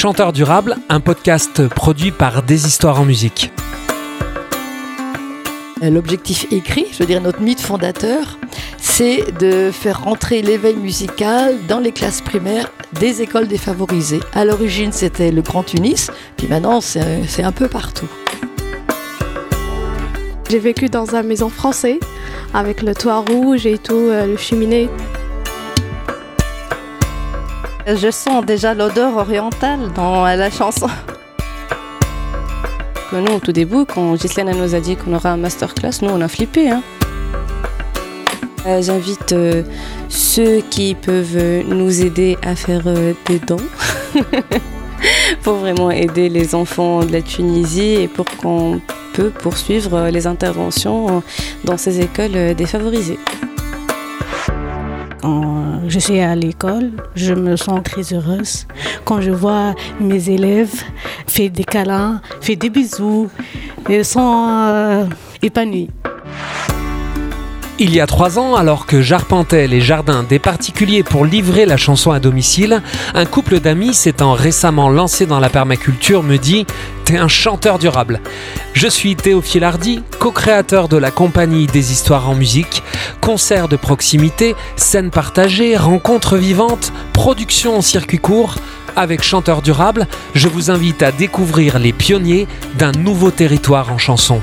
Chanteur durable, un podcast produit par Des Histoires en musique. L'objectif écrit, je veux dire notre mythe fondateur, c'est de faire rentrer l'éveil musical dans les classes primaires des écoles défavorisées. À l'origine, c'était le Grand Tunis, puis maintenant, c'est un peu partout. J'ai vécu dans une maison française avec le toit rouge et tout, euh, le cheminée. Je sens déjà l'odeur orientale dans la chanson. Nous, au tout début, quand Ghislaine nous a dit qu'on aura un masterclass, nous, on a flippé. Hein. Euh, j'invite euh, ceux qui peuvent nous aider à faire euh, des dons pour vraiment aider les enfants de la Tunisie et pour qu'on peut poursuivre les interventions dans ces écoles défavorisées. Quand je suis à l'école, je me sens très heureuse. Quand je vois mes élèves faire des câlins, faire des bisous, ils sont épanouis. Il y a trois ans, alors que j'arpentais les jardins des particuliers pour livrer la chanson à domicile, un couple d'amis s'étant récemment lancé dans la permaculture me dit T'es un chanteur durable. Je suis Théophile Hardy, co-créateur de la compagnie des histoires en musique, concerts de proximité, scènes partagées, rencontres vivantes, production en circuit court. Avec Chanteur Durable, je vous invite à découvrir les pionniers d'un nouveau territoire en chanson.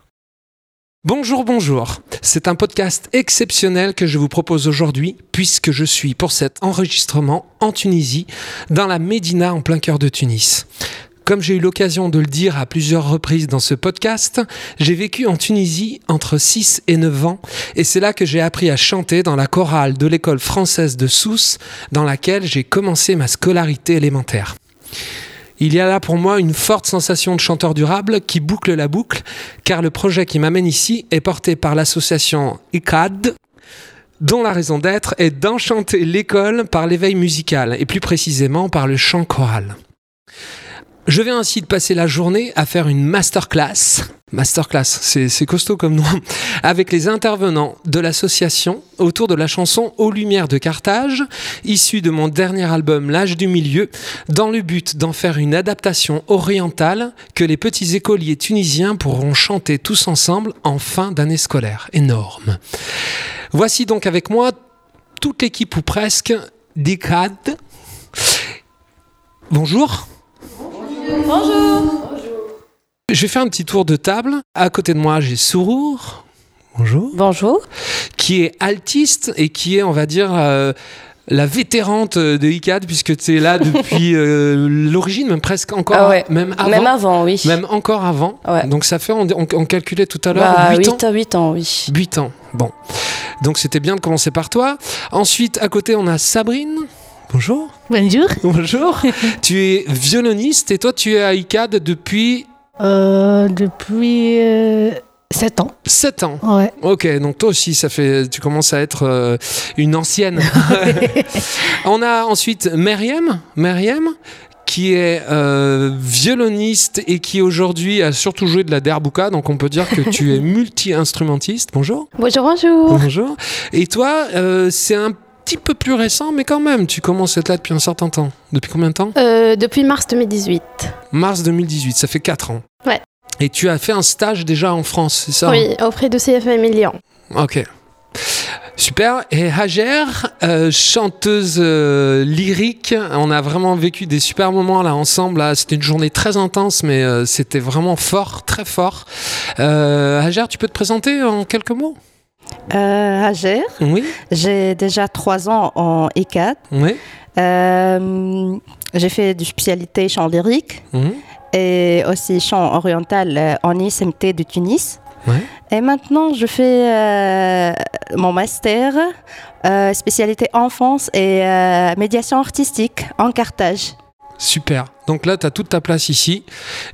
Bonjour, bonjour. C'est un podcast exceptionnel que je vous propose aujourd'hui puisque je suis pour cet enregistrement en Tunisie, dans la Médina en plein cœur de Tunis. Comme j'ai eu l'occasion de le dire à plusieurs reprises dans ce podcast, j'ai vécu en Tunisie entre 6 et 9 ans et c'est là que j'ai appris à chanter dans la chorale de l'école française de Sousse dans laquelle j'ai commencé ma scolarité élémentaire. Il y a là pour moi une forte sensation de chanteur durable qui boucle la boucle, car le projet qui m'amène ici est porté par l'association ICAD, dont la raison d'être est d'enchanter l'école par l'éveil musical, et plus précisément par le chant choral. Je vais ainsi de passer la journée à faire une masterclass. Masterclass, c'est costaud comme nom. Avec les intervenants de l'association autour de la chanson Aux Lumières de Carthage, issue de mon dernier album L'âge du milieu, dans le but d'en faire une adaptation orientale que les petits écoliers tunisiens pourront chanter tous ensemble en fin d'année scolaire. Énorme. Voici donc avec moi toute l'équipe ou presque d'ICAD. Bonjour. Bonjour. Je vais faire un petit tour de table. À côté de moi, j'ai Sourour. Bonjour. Bonjour. Qui est altiste et qui est, on va dire, euh, la vétérante de ICAD, puisque tu es là depuis euh, l'origine, même presque encore, Ah ouais. même avant. Même avant, oui. Même encore avant. Ouais. Donc ça fait, on, on- on calculait tout à l'heure, Bah, 8 ans. 8 à 8 ans, oui. 8 ans. Bon. Donc c'était bien de commencer par toi. Ensuite, à côté, on a Sabrine. Bonjour. Bonjour. Bonjour. tu es violoniste et toi, tu es à ICAD depuis Euh, depuis 7 ans. 7 ans. Ouais. Ok, donc toi aussi, ça fait, tu commences à être euh, une ancienne. On a ensuite Myriam, Myriam qui est euh, violoniste et qui aujourd'hui a surtout joué de la derbouka, donc on peut dire que tu es multi-instrumentiste. Bonjour. Bonjour, bonjour. Bonjour. Et toi, euh, c'est un petit peu plus récent, mais quand même, tu commences à être là depuis un certain temps. Depuis combien de temps Euh, depuis mars 2018. Mars 2018, ça fait 4 ans. Ouais. Et tu as fait un stage déjà en France, c'est ça hein Oui, auprès de CFM Lyon. Ok. Super. Et Hager, euh, chanteuse euh, lyrique, on a vraiment vécu des super moments là ensemble. C'était une journée très intense, mais euh, c'était vraiment fort, très fort. Hager, tu peux te présenter en quelques mots? Euh, Oui. j'ai déjà 3 ans en ECAD. Oui. Euh, j'ai fait du spécialité chant lyrique Mhm. et aussi chant oriental euh, en ISMT de Tunis. Ouais. Et maintenant, je fais euh, mon master euh, spécialité enfance et euh, médiation artistique en Carthage. Super. Donc là, tu as toute ta place ici.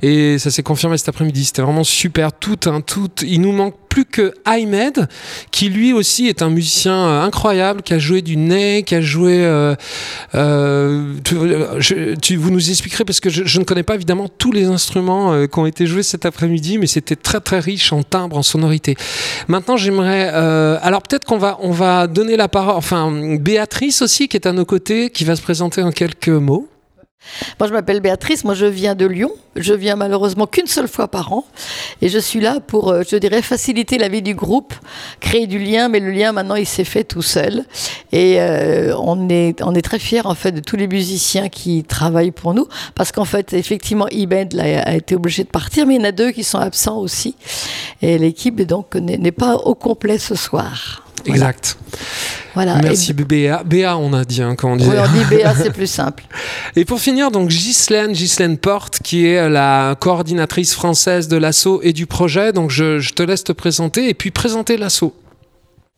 Et ça s'est confirmé cet après-midi. C'était vraiment super. Tout, un tout. Il nous manque plus que Ahmed, qui lui aussi est un musicien euh, incroyable, qui a joué du nez, qui a joué. Euh, euh, tu, vous nous expliquerez, parce que je, ne connais pas évidemment tous les instruments qui ont été joués cet après-midi, mais c'était très très riche en timbre, en sonorité. Maintenant, j'aimerais. alors peut-être qu'on va, on va donner la parole. Enfin, Béatrice aussi, qui est à nos côtés, qui va se présenter en quelques mots. Moi, je m'appelle Béatrice, moi je viens de Lyon. Je viens malheureusement qu'une seule fois par an. Et je suis là pour, euh, je dirais, faciliter la vie du groupe, créer du lien, mais le lien maintenant il s'est fait tout seul. Et euh, on, est, très fiers en fait de tous les musiciens qui travaillent pour nous, parce qu'en fait, effectivement, Ibed a été obligé de partir, mais il y en a deux qui sont absents aussi. Et l'équipe donc n'est pas au complet ce soir. Exact. Voilà. Merci Béa. Béa, on a dit, hein, quand on dit. Oui, on dit Béa, c'est plus simple. Et pour finir, donc Ghislaine, Ghislaine Porte, qui est la coordinatrice française de l'assaut et du projet. Donc je, te laisse te présenter et puis présenter l'assaut.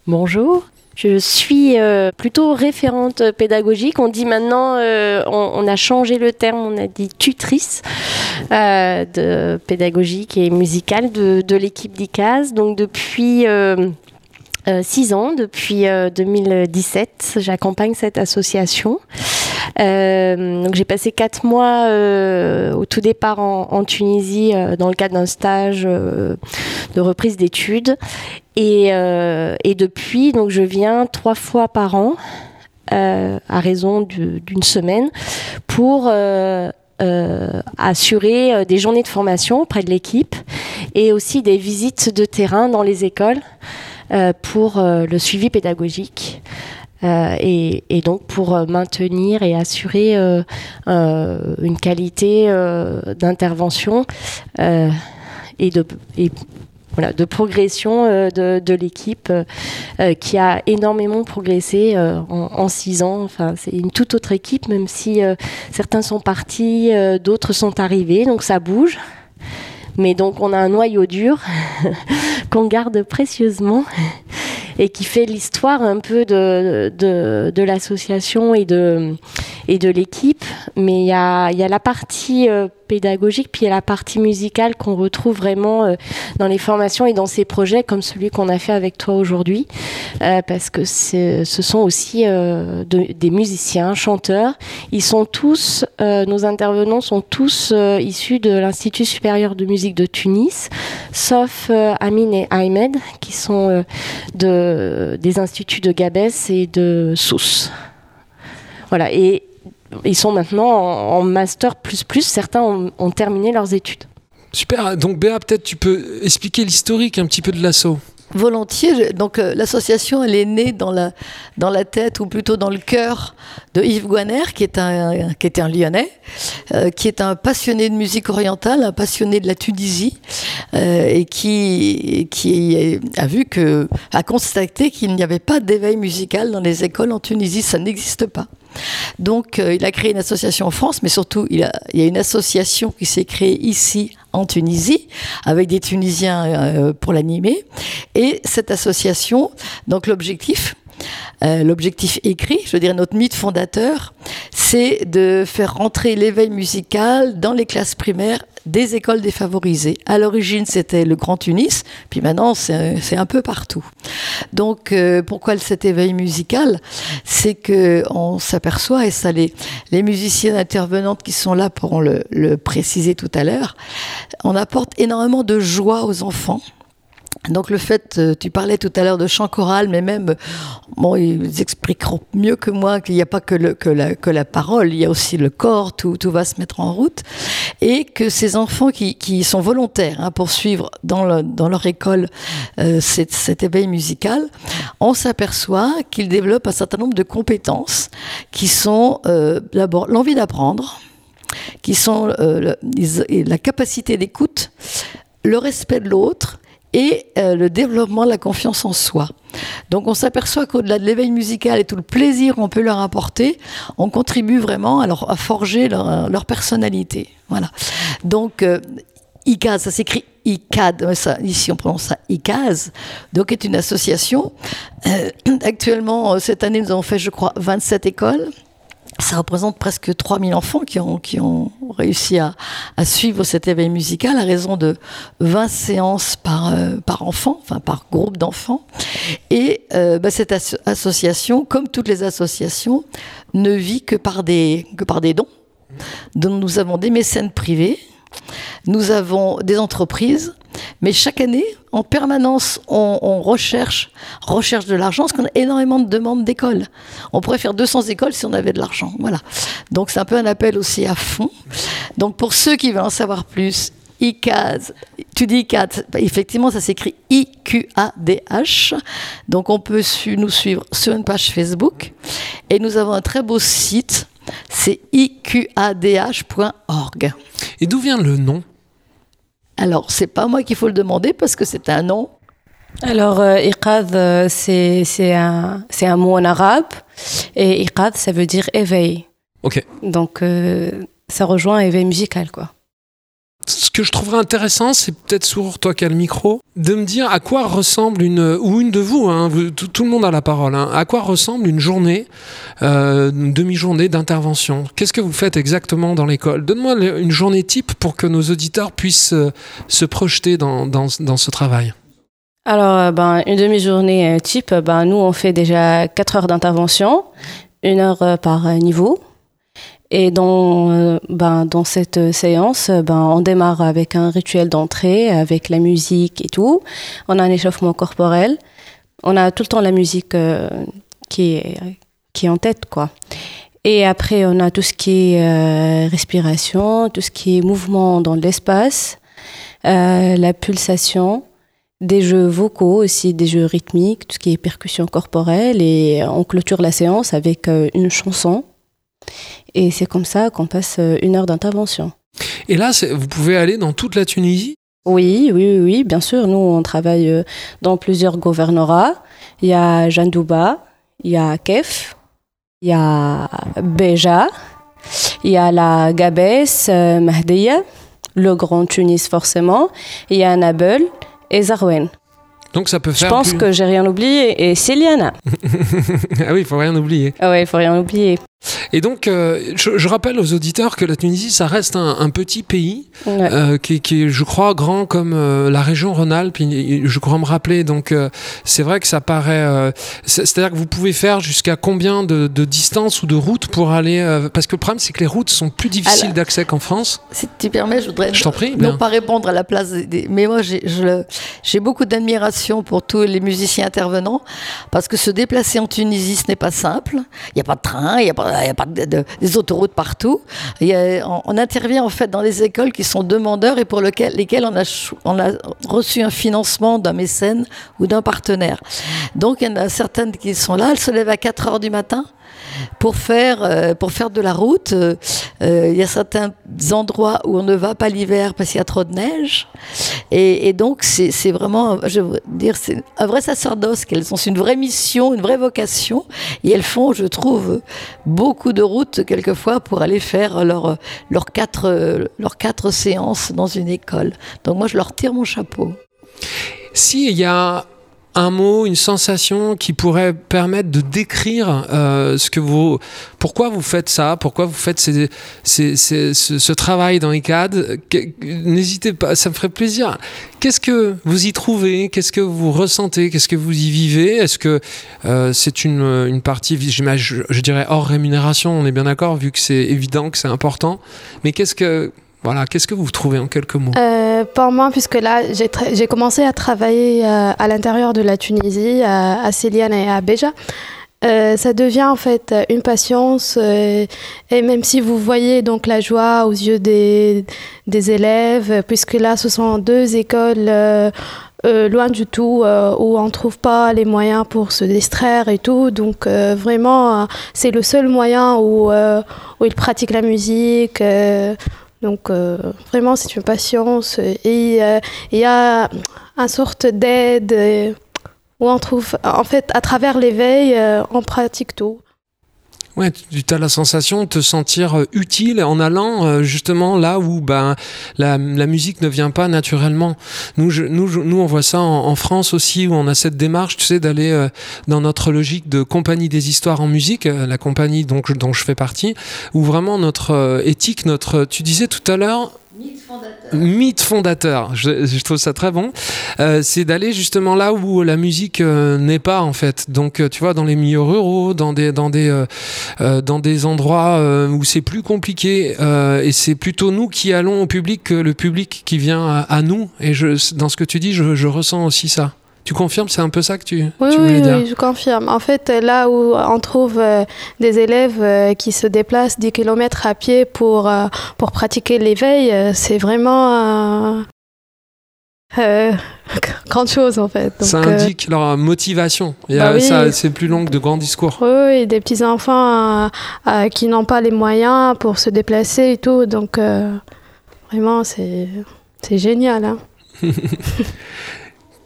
Bonjour. Je suis euh, plutôt référente pédagogique. On dit maintenant, euh, on, a changé le terme, on a dit tutrice euh, de pédagogique et musicale de, de l'équipe d'ICAS. Donc depuis euh, six ans, depuis 2017, euh, j'accompagne cette association. Euh, j'ai passé quatre mois au tout départ en, Tunisie dans le cadre d'un stage de reprise d'études et, et, depuis donc je viens trois fois par an à raison d'une semaine pour assurer des journées de formation auprès de l'équipe et aussi des visites de terrain dans les écoles. Euh, pour euh, le suivi pédagogique. Euh, et, donc pour maintenir et assurer une qualité d'intervention et de voilà, de progression de, l'équipe qui a énormément progressé en, six ans. Enfin, c'est une toute autre équipe, même si certains sont partis, d'autres sont arrivés, donc ça bouge. Mais donc on a un noyau dur qu'on garde précieusement et qui fait l'histoire un peu de, l'association et de, et de l'équipe. Mais il y a, la partie euh, pédagogique, puis il y a la partie musicale qu'on retrouve vraiment euh, dans les formations et dans ces projets comme celui qu'on a fait avec toi aujourd'hui, euh, parce que ce sont aussi des musiciens, chanteurs. Ils sont tous, nos intervenants sont tous issus de l'Institut supérieur de musique de Tunis, sauf Amine et Ahmed, qui sont de des instituts de Gabès et de Sousse. Voilà, et ils sont maintenant en, master plus plus, certains ont, terminé leurs études. Super, donc Béa, peut-être tu peux expliquer l'historique un petit peu de l'assaut volontiers. Donc euh, l'association, elle est née dans la, dans la tête, ou plutôt dans le cœur de Yves Guaner, qui est un, qui était un Lyonnais, euh, qui est un passionné de musique orientale, un passionné de la Tunisie, euh, et qui, qui a vu que, a constaté qu'il n'y avait pas d'éveil musical dans les écoles en Tunisie, ça n'existe pas. Donc, euh, il a créé une association en France, mais surtout, il, y a une association qui s'est créée ici en Tunisie, avec des Tunisiens euh, pour l'animer. Et cette association, donc l'objectif, euh, l'objectif écrit, je veux dire notre mythe fondateur, c'est de faire rentrer l'éveil musical dans les classes primaires des écoles défavorisées. À l'origine, c'était le Grand Tunis, puis maintenant, c'est un peu partout. Donc, euh, pourquoi cet éveil musical? C'est que on s'aperçoit, et ça, les, les musiciennes intervenantes qui sont là pourront le, le préciser tout à l'heure, on apporte énormément de joie aux enfants donc le fait, euh, tu parlais tout à l'heure de chant choral, mais même, bon, ils expliqueront mieux que moi qu'il n'y a pas que, le, que, la, que, la, parole, il y a aussi le corps, tout, tout, va se mettre en route, et que ces enfants qui, qui sont volontaires hein, pour suivre dans, dans leur école euh, cet, éveil musical, on s'aperçoit qu'ils développent un certain nombre de compétences qui sont euh, d'abord l'envie d'apprendre, qui sont la capacité d'écoute, le respect de l'autre, et euh, le développement de la confiance en soi. Donc on s'aperçoit qu'au-delà de l'éveil musical et tout le plaisir qu'on peut leur apporter, on contribue vraiment à, forger leur, personnalité. Voilà. Donc euh, ICAS, ça s'écrit ICAD, ça, ici on prononce ça ICAS, donc est une association. Euh, actuellement, cette année, nous avons fait, je crois, 27 écoles ça représente presque 3000 enfants qui ont, qui ont réussi à, suivre cet éveil musical à raison de 20 séances par, euh, par enfant, enfin par groupe d'enfants. Et euh, bah, cette asso- association, comme toutes les associations, ne vit que par des, que par des dons. Donc nous avons des mécènes privés, nous avons des entreprises, mais chaque année, en permanence, on, recherche, recherche de l'argent, parce qu'on a énormément de demandes d'écoles. On pourrait faire 200 écoles si on avait de l'argent. Voilà. Donc c'est un peu un appel aussi à fond. Donc pour ceux qui veulent en savoir plus, ICAD, tu dis ICAD, bah, effectivement ça s'écrit I-Q-A-D-H. Donc on peut nous suivre sur une page Facebook. Et nous avons un très beau site, c'est iqadh.org. Et d'où vient le nom? Alors, c'est pas moi qu'il faut le demander parce que c'est un nom. Alors, euh, iqad, euh, c'est c'est un, c'est un mot en arabe. Et iqad, ça veut dire éveil. Ok. Donc, euh, ça rejoint éveil musical, quoi. Ce que je trouverais intéressant, c'est peut-être sur toi qui as le micro, de me dire à quoi ressemble une, ou une de vous, hein, tout, le monde a la parole, hein, à quoi ressemble une journée, euh, une demi-journée d'intervention? Qu'est-ce que vous faites exactement dans l'école? Donne-moi une journée type pour que nos auditeurs puissent euh, se projeter dans, dans, ce travail. Alors, euh, ben, une demi-journée type, ben, nous, on fait déjà 4 heures d'intervention, une heure par niveau. Et dans, euh, ben, dans cette euh, séance, euh, ben, on démarre avec un rituel d'entrée, avec la musique et tout. On a un échauffement corporel. On a tout le temps la musique qui, est, qui est en tête, quoi. Et après, on a tout ce qui est respiration, tout ce qui est mouvement dans l'espace, la pulsation des jeux vocaux aussi, des jeux rythmiques, tout ce qui est percussion corporelle. Et on clôture la séance avec une chanson. Et c'est comme ça qu'on passe euh, une heure d'intervention. Et là, vous pouvez aller dans toute la Tunisie? Oui, oui, oui, oui, bien sûr. Nous, on travaille euh, dans plusieurs gouvernorats. Il y a Jandouba, il y a Kef, il y a Béja, il y a la Gabès, euh, Mahdiya, le Grand Tunis forcément, il y a Nabeul et Zarouen. Donc ça peut Je faire. pense plus- que j'ai rien oublié et Céliana. ah oui, il faut rien oublier. Ah ouais, il faut rien oublier. Et donc, euh, je, je rappelle aux auditeurs que la Tunisie, ça reste un, un petit pays Ouais. euh, qui, est- qui est, je crois, grand comme euh, la région Rhône-Alpes. Je crois me rappeler. Donc, c'est vrai que ça paraît. c'est- C'est-à-dire que vous pouvez faire jusqu'à combien de, de distance ou de route pour aller. parce que le problème, c'est que les routes sont plus difficiles d'accès qu'en France. Si tu permets, je voudrais Je t'en prie. non pas répondre à la place des. mais moi, j'ai beaucoup d'admiration pour tous les musiciens intervenants parce que se déplacer en Tunisie, ce n'est pas simple. Il n'y a pas de train, il n'y a pas, il y a pas de- de- des autoroutes partout. On, intervient en fait dans des écoles qui sont demandeurs et pour lesquelles on a, on a reçu un financement d'un mécène ou d'un partenaire. Donc, il y en a certaines qui sont là, elles se lèvent à 4 heures du matin pour faire, euh, pour faire de la route. Euh, Il y a certains endroits où on ne va pas l'hiver parce qu'il y a trop de neige. Et, donc, c'est vraiment, je veux dire, c'est un vrai sacerdoce qu'elles ont. C'est une vraie mission, une vraie vocation. Et elles font, je trouve, beaucoup de routes quelquefois pour aller faire leurs quatre, leurs quatre séances dans une école. Donc moi, je leur tire mon chapeau. S'il y a un mot, une sensation qui pourrait permettre de décrire euh, ce que vous, pourquoi vous faites ça, pourquoi vous faites ce, travail dans ICAD, n'hésitez pas, ça me ferait plaisir. Qu'est-ce que vous y trouvez? Qu'est-ce que vous ressentez? Qu'est-ce que vous y vivez? Est-ce que euh, c'est une, partie, je, je dirais hors rémunération On est bien d'accord, vu que c'est évident que c'est important. Mais qu'est-ce que voilà, qu'est-ce que vous trouvez en quelques mots? Euh, pour moi, puisque là, j'ai commencé à travailler euh, à l'intérieur de la Tunisie, à, à et à Béja. Euh, ça devient en fait une patience euh, et même si vous voyez donc la joie aux yeux des, élèves, puisque là ce sont deux écoles loin du tout où on trouve pas les moyens pour se distraire et tout, donc vraiment c'est le seul moyen où ils pratiquent la musique. Donc euh, vraiment, c'est une patience. Et il y a une sorte d'aide euh, où on trouve, en fait, à travers l'éveil, euh, on pratique tout. Ouais, tu as la sensation de te sentir euh, utile en allant euh, justement là où ben, la, musique ne vient pas naturellement. Nous, nous, nous on voit ça en, en, France aussi, où on a cette démarche, tu sais, d'aller euh, dans notre logique de compagnie des histoires en musique, la compagnie dont je, dont je fais partie, où vraiment notre éthique, notre... Tu disais tout à l'heure, Mythe fondateur. Mythe fondateur, je, trouve ça très bon. Euh, c'est d'aller justement là où la musique euh, n'est pas en fait. Donc euh, tu vois, dans les milieux ruraux, dans des, dans des, dans des endroits où c'est plus compliqué, et c'est plutôt nous qui allons au public que le public qui vient à, nous. Et dans ce que tu dis, je ressens aussi ça. Tu confirmes, c'est un peu ça que tu, oui, tu oui, voulais dire Oui, je confirme. En fait, là où on trouve euh, des élèves euh, qui se déplacent 10 km à pied pour, euh, pour pratiquer l'éveil, c'est vraiment grande chose en fait. Donc, ça indique leur motivation. Bah oui. c'est plus long que de grands discours. Oui, oui des petits enfants qui n'ont pas les moyens pour se déplacer et tout. Donc vraiment, c'est génial. Hein.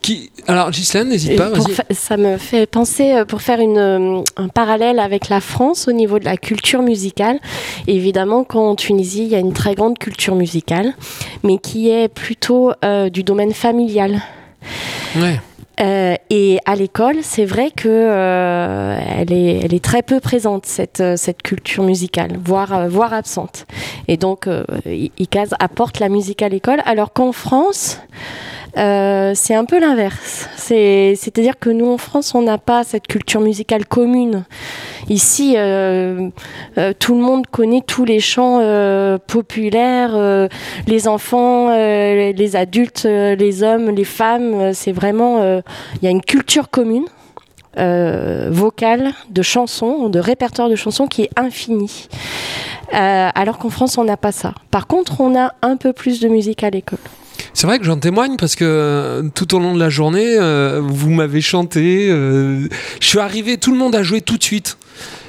Qui... Alors, Ghislaine, n'hésite pas. Ça me fait penser, pour faire une, un parallèle avec la France au niveau de la culture musicale. Évidemment, qu'en Tunisie, il y a une très grande culture musicale, mais qui est plutôt euh, du domaine familial. Ouais. Euh, et à l'école, c'est vrai que euh, elle, est, elle est très peu présente cette, cette culture musicale, voire, euh, voire absente. Et donc, ICAS apporte la musique à l'école, alors qu'en France, euh, c'est un peu l'inverse. C'est-à-dire que nous, en France, on n'a pas cette culture musicale commune. Ici, euh, euh, tout le monde connaît tous les chants populaires, les enfants, les adultes, les hommes, les femmes. C'est vraiment, il y a une culture commune. vocale, de chansons, de répertoire de chansons qui est infini. alors qu'en France, on n'a pas ça. Par contre, on a un peu plus de musique à l'école. C'est vrai que j'en témoigne parce que euh, tout au long de la journée, euh, vous m'avez chanté. Euh, je suis arrivé, tout le monde a joué tout de suite.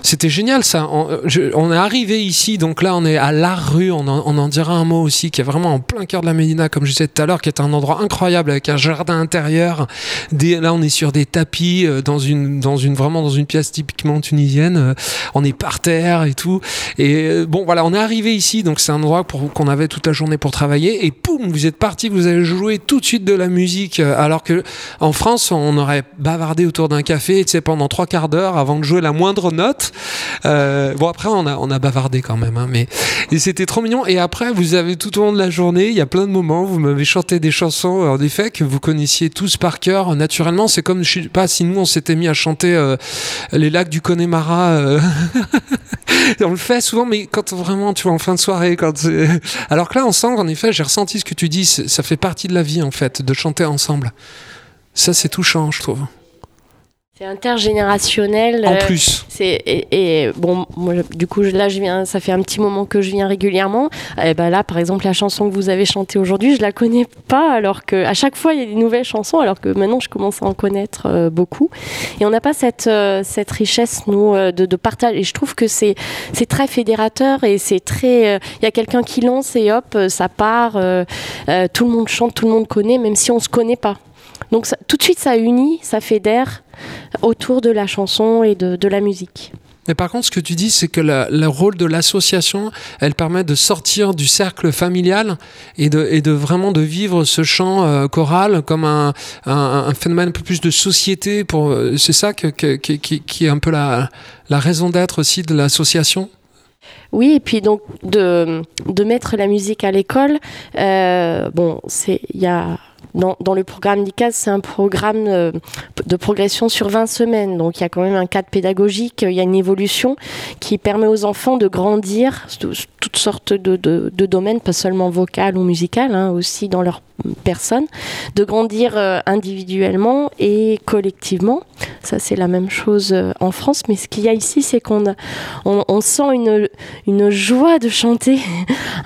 C'était génial ça. On, je, on, est arrivé ici, donc là on est à la rue, on en, dira un mot aussi, qui est vraiment en plein cœur de la Médina, comme je disais tout à l'heure, qui est un endroit incroyable avec un jardin intérieur. Là on est sur des tapis, euh, dans une, dans une, vraiment dans une pièce typiquement tunisienne. Euh, on est par terre et tout. Et euh, bon voilà, on est arrivé ici, donc c'est un endroit qu'on avait toute la journée pour travailler. Et poum, vous êtes parti, vous avez joué tout de suite de la musique, alors que en France on aurait bavardé autour d'un café, tu sais, pendant trois quarts d'heure avant de jouer la moindre note. Euh, bon après on a, on a bavardé quand même, hein, mais c'était trop mignon. Et après vous avez tout au long de la journée, il y a plein de moments, vous m'avez chanté des chansons en effet que vous connaissiez tous par cœur naturellement. C'est comme je sais pas si nous on s'était mis à chanter euh, les lacs du Connemara. Euh... on le fait souvent, mais quand vraiment tu vois en fin de soirée, quand alors que là ensemble en effet j'ai ressenti ce que tu dis, ça fait partie de la vie en fait de chanter ensemble. Ça c'est touchant je trouve. C'est intergénérationnel. En plus. Euh, c'est et, et, bon, moi, du coup, là, je viens. Ça fait un petit moment que je viens régulièrement. Et ben là, par exemple, la chanson que vous avez chantée aujourd'hui, je la connais pas, alors que à chaque fois, il y a des nouvelles chansons, alors que maintenant, je commence à en connaître euh, beaucoup. Et on n'a pas cette euh, cette richesse nous de, de, partage. Et je trouve que c'est c'est très fédérateur et c'est très. Il y a quelqu'un qui lance et hop, ça part. tout le monde chante, tout le monde connaît, même si on se connaît pas. Donc ça, tout de suite, ça unit, ça fédère autour de la chanson et de, de la musique. Mais par contre, ce que tu dis, c'est que la, le rôle de l'association, elle permet de sortir du cercle familial et de, et de vraiment de vivre ce chant euh, choral comme un, un, un, phénomène un peu plus de société. Pour, c'est ça que, que, qui, qui est un peu la, la raison d'être aussi de l'association? Oui, et puis donc de, de mettre la musique à l'école, euh, bon, c'est il y a dans, le programme d'ICAS, c'est un programme euh, de progression sur 20 semaines. Donc il y a quand même un cadre pédagogique, il y a une évolution qui permet aux enfants de grandir toutes sortes de, domaines, pas seulement vocal ou musical, hein, aussi dans leur personne, de grandir euh, individuellement et collectivement. Ça, c'est la même chose euh, en France. Mais ce qu'il y a ici, c'est qu'on on, on, sent une, joie de chanter.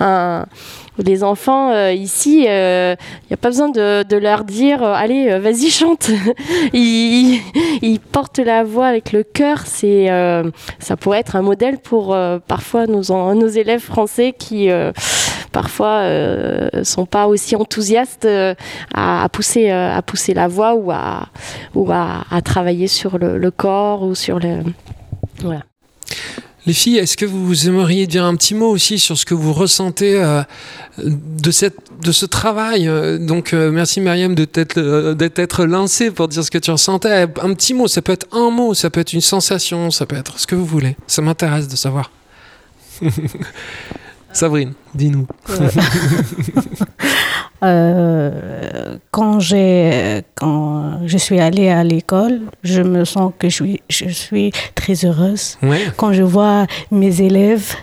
les enfants euh, ici, il euh, n'y a pas besoin de, leur dire euh, allez, vas-y, chante. ils, ils, portent la voix avec le cœur. C'est, ça pourrait être un modèle pour parfois nos, élèves français qui parfois sont pas aussi enthousiastes à, pousser, la voix ou à, travailler sur le, le corps ou sur le. Voilà. Les filles, est-ce que vous aimeriez dire un petit mot aussi sur ce que vous ressentez euh, de, cette, de ce travail euh, Donc, euh, merci euh, d'être être lancée pour dire ce que tu ressentais. Un petit mot, ça peut être un mot, ça peut être une sensation, ça peut être ce que vous voulez. Ça m'intéresse de savoir. Sabrine, dis-nous. Euh, quand, j'ai, quand je suis allée à l'école, je me sens que je suis, je suis très heureuse. Ouais. Quand je vois mes élèves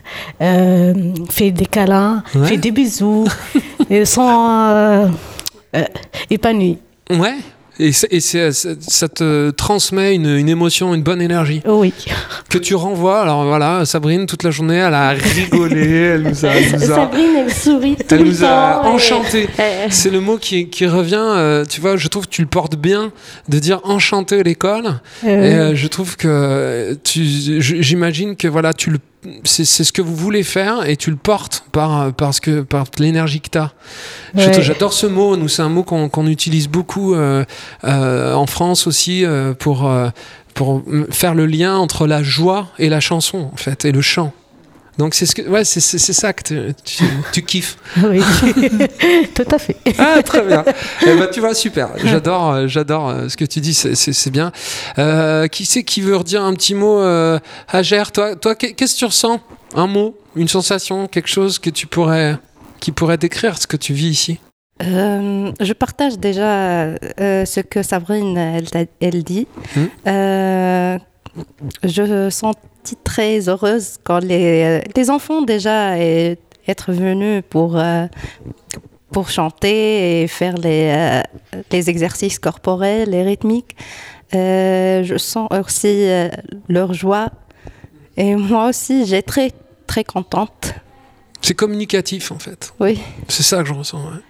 euh, faire des câlins, Ouais. faire des bisous, ils sont euh, euh, épanouis. Ouais. Et, et ça te transmet une, une émotion, une bonne énergie Oui. que tu renvoies. Alors voilà, Sabrine, toute la journée, elle a rigolé, elle nous a, elle nous a, Sabrine, elle sourit tout elle le nous a temps. et- C'est le mot qui, qui revient, euh, tu vois, je trouve que tu le portes bien de dire enchanter l'école. Et Euh, euh, je trouve que tu, j'imagine que voilà, tu le, c'est, ce que vous voulez faire et tu le portes par, parce que, par l'énergie que tu as. Ouais. J'adore ce mot, nous, c'est un mot qu'on, utilise beaucoup euh, euh, en France aussi euh, pour, pour faire le lien entre la joie et la chanson, en fait, et le chant. Donc c'est ce que, ouais, c'est, ça que tu, tu, tu kiffes. oui. Tout à fait. Ah, très bien. Eh ben, tu vois, super. J'adore, euh, j'adore euh, ce que tu dis, c'est- bien. Euh, qui c'est qui veut redire un petit mot euh, Hager, toi, toi qu'est- qu'est-ce que tu ressens? Un mot, une sensation, quelque chose que tu pourrais, qui pourrait décrire ce que tu vis ici? Euh, je partage déjà euh, ce que Sabrine elle, dit. Hmm. Euh, je me très heureuse quand les, les enfants déjà est, être venus pour, euh, pour chanter et faire les, euh, les exercices corporels et rythmiques. Euh, je sens aussi leur joie. Et moi aussi, j'ai très, très contente. C'est communicatif en fait. Oui. C'est ça que je ressens. ouais.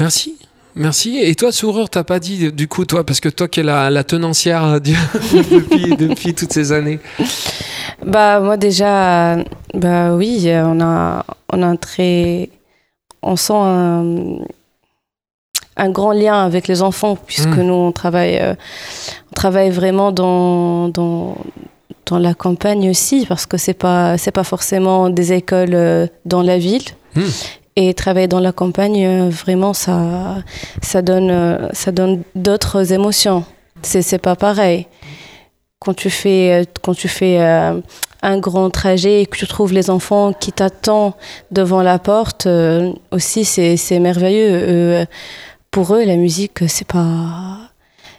Merci. Merci. Et toi, Sourire, t'as pas dit du coup, toi, parce que toi qui es la, la tenancière du- depuis, depuis toutes ces années. Bah moi déjà, bah oui, on a, on a un très, on sent un, un grand lien avec les enfants puisque Mm. nous on travaille, euh, on travaille vraiment dans, dans, dans la campagne aussi parce que c'est pas, c'est pas forcément des écoles euh, dans la ville. Mm. Et travailler dans la campagne, euh, vraiment, ça, ça donne, euh, ça donne d'autres émotions. C'est, c'est pas pareil. Quand tu fais, euh, quand tu fais un grand trajet et que tu trouves les enfants qui t'attendent devant la porte, aussi, c'est, c'est merveilleux. Pour eux, la musique, c'est pas,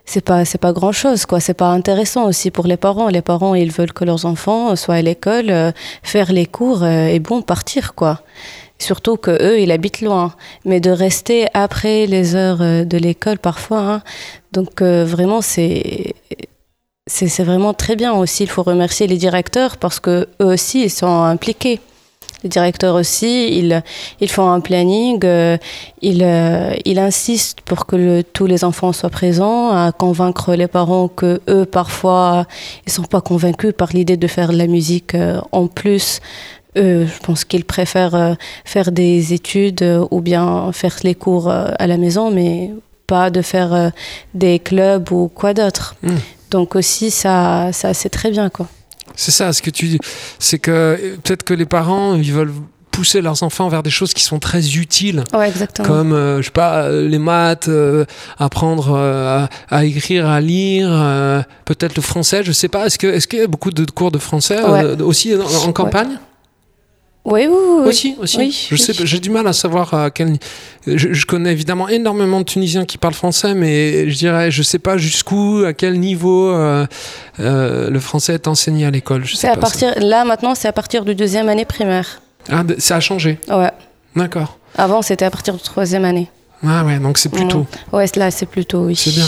c'est pas, c'est pas grand chose, quoi. C'est pas intéressant aussi pour les parents. Les parents, ils veulent que leurs enfants soient à l'école, faire les cours et bon, partir, quoi. Surtout que eux, ils habitent loin. Mais de rester après les heures euh, de l'école parfois, hein. donc euh, vraiment, c'est c'est vraiment très bien aussi. Il faut remercier les directeurs parce que eux aussi, ils sont impliqués. Les directeurs aussi, ils, ils font un planning, euh, ils, ils insistent pour que tous les enfants soient présents, à convaincre les parents que eux, parfois, ils sont pas convaincus par l'idée de faire de la musique en plus. Eux, je pense qu'ils préfèrent euh, faire des études euh, ou bien faire les cours euh, à la maison, mais pas de faire des clubs ou quoi d'autre. Mm. Donc aussi, ça, ça c'est très bien, quoi. C'est ça, ce que tu dis. C'est que peut-être que les parents, ils veulent pousser leurs enfants vers des choses qui sont très utiles. Ouais, exactement. Comme, euh, je sais pas, les maths, euh, apprendre euh, à, à écrire, à lire, peut-être le français, je sais pas. Est-ce que est-ce qu'il y a beaucoup de cours de français aussi en, en campagne? Oui, oui. oui. Aussi, aussi. Oui, je oui. sais, j'ai du mal à savoir à quel. Je, je connais évidemment énormément de Tunisiens qui parlent français, mais je dirais, je sais pas jusqu'où, à quel niveau euh, euh, le français est enseigné à l'école. C'est à ça. partir, là, maintenant, c'est à partir de deuxième année primaire. Ah, d- ça a changé. Ouais. D'accord. Avant, c'était à partir de troisième année. Ah ouais, donc c'est plus Mm. tôt. Ouais, là, c'est plutôt, oui. C'est bien.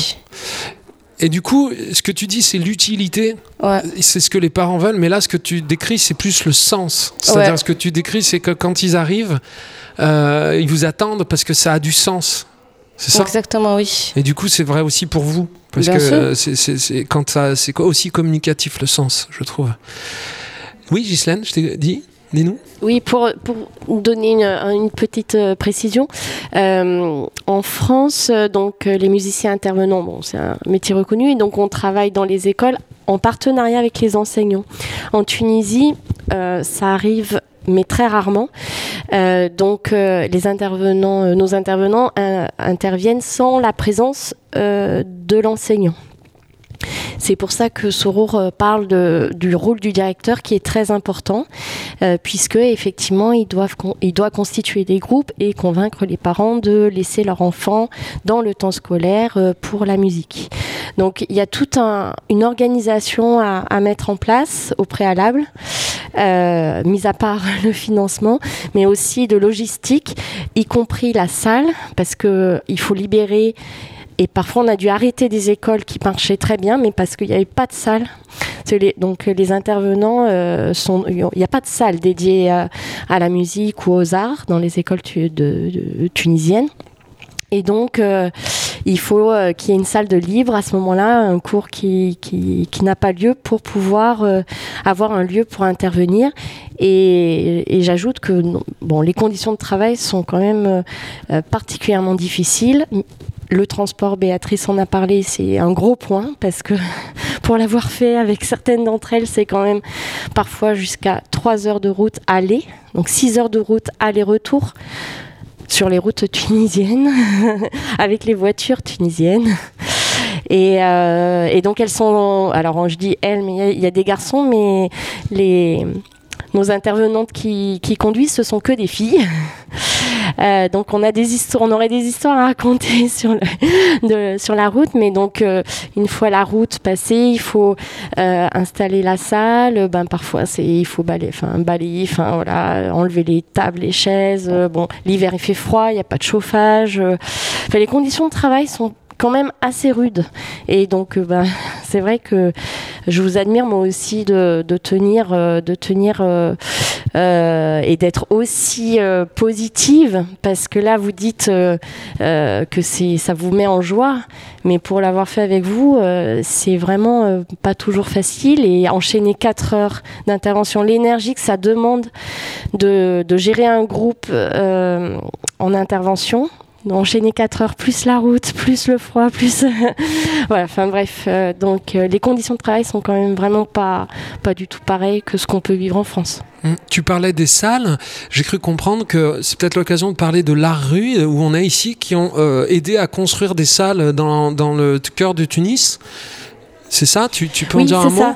Et du coup, ce que tu dis, c'est l'utilité. Ouais. C'est ce que les parents veulent, mais là, ce que tu décris, c'est plus le sens. C'est-à-dire, Ouais. ce que tu décris, c'est que quand ils arrivent, euh, ils vous attendent parce que ça a du sens. C'est ça? Exactement, oui. Et du coup, c'est vrai aussi pour vous. Parce Bien que c'est- c'est c'est- quand ça, c'est aussi communicatif le sens, je trouve. Oui, Ghislaine, je t'ai dit, Oui, pour, donner une, petite euh, précision, euh, en France, euh, donc les musiciens intervenants, bon, c'est un métier reconnu, et donc on travaille dans les écoles en partenariat avec les enseignants. En Tunisie, ça arrive mais très rarement. Donc les intervenants, nos intervenants interviennent sans la présence de l'enseignant. C'est pour ça que Sorour euh, parle du rôle du directeur qui est très important, euh, puisque effectivement il doit constituer des groupes et convaincre les parents de laisser leur enfant dans le temps scolaire euh, pour la musique. Donc il y a toute un- une organisation à, mettre en place au préalable, mis à part le financement, mais aussi de logistique, y compris la salle, parce que il faut libérer. Et parfois, on a dû arrêter des écoles qui marchaient très bien, mais parce qu'il n'y avait pas de salle. Donc, les intervenants euh. Il n'y a pas de salle dédiée à, la musique ou aux arts dans les écoles tunisiennes. Et donc, euh, il faut euh, qu'il y ait une salle de libre à ce moment-là, un cours qui, n'a pas lieu pour pouvoir euh, avoir un lieu pour intervenir. Et, j'ajoute que les conditions de travail sont quand même euh, euh, particulièrement difficiles. Le transport, Béatrice en a parlé, c'est un gros point parce que pour l'avoir fait avec certaines d'entre elles, c'est quand même parfois jusqu'à 3 heures de route aller, donc 6 heures de route aller-retour sur les routes tunisiennes avec les voitures tunisiennes. Et, euh, et donc elles sont, alors je dis elles, mais il y, a des garçons, mais les nos intervenantes qui, conduisent, ce sont que des filles. Euh, donc on a des histoires, aurait des histoires à raconter sur la route, mais donc euh, une fois la route passée, il faut euh, installer la salle. Ben parfois c'est il faut balayer, enfin balayer, enlever les tables, les chaises. Bon, l'hiver il fait froid, il n'y a pas de chauffage. Les conditions de travail sont quand même assez rudes. Et donc, euh, ben, c'est vrai que je vous admire moi aussi de, tenir, de tenir euh, euh, et d'être aussi positive, parce que là, vous dites que c'est, ça vous met en joie, mais pour l'avoir fait avec vous, c'est vraiment pas toujours facile. Et enchaîner quatre heures d'intervention, l'énergie que ça demande de, gérer un groupe en intervention, d'enchaîner 4 heures, plus la route, plus le froid, plus. voilà, enfin bref. euh, donc euh, les conditions de travail sont quand même vraiment pas, pas du tout pareilles que ce qu'on peut vivre en France. Hum, Tu parlais des salles. J'ai cru comprendre que c'est peut-être l'occasion de parler de l'art rue où on a ici qui ont euh, aidé à construire des salles dans, dans le cœur de Tunis. C'est ça tu, tu peux en dire un c'est mot ça.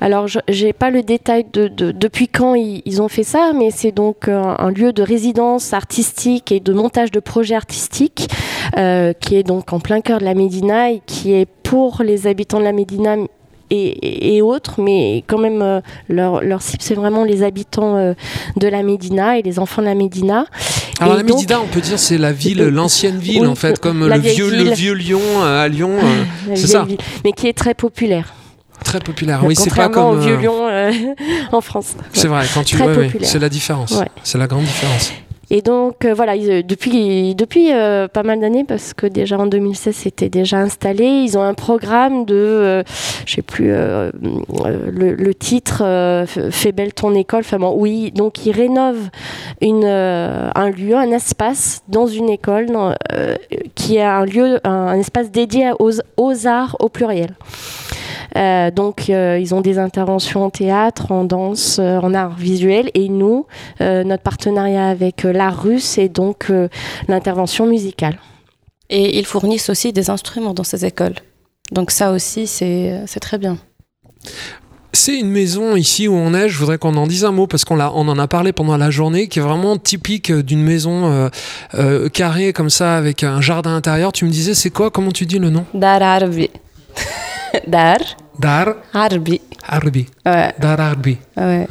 Alors, je j'ai pas le détail de, de- depuis quand ils, ils ont fait ça, mais c'est donc un, un lieu de résidence artistique et de montage de projets artistiques euh, qui est donc en plein cœur de la Médina et qui est pour les habitants de la Médina et, autres, mais quand même euh, leur, leur cible c'est vraiment les habitants euh, de la Médina et les enfants de la Médina. Alors Et la donc- Médina, on peut dire c'est la ville, Euh, l'ancienne ville oui, en fait, comme le vieux, le ville. vieux Lyon euh, à Lyon, c'est ça. ville, mais qui est très populaire. très populaire. Oui, c'est pas comme. au vieux Lyon en France. C'est vrai, quand tu populaire. c'est la différence. Ouais. C'est la grande différence. Et donc euh, voilà, euh, depuis, depuis euh, pas mal d'années, parce que déjà en 2016 c'était déjà installé, ils ont un programme de, euh, je sais plus le, titre, Fais belle ton école. Enfin bon, oui, donc ils rénovent un lieu, un espace dans une école qui est un lieu, un espace dédié aux, aux arts au pluriel. Euh, donc, euh, ils ont des interventions en théâtre, en danse, euh, en art visuel. Et nous, euh, notre partenariat avec euh, l'art russe est donc euh, l'intervention musicale. Et ils fournissent aussi des instruments dans ces écoles. Donc ça aussi, c'est très bien. C'est une maison ici où on est, je voudrais qu'on en dise un mot parce qu'on on en a parlé pendant la journée, qui est vraiment typique d'une maison euh, euh, carrée comme ça avec un jardin intérieur. Tu me disais, c'est quoi? Comment tu dis le nom? Dar Arbi. Dar Dar Arbi. Arbi. Ouais, Dar Arbi. ouais.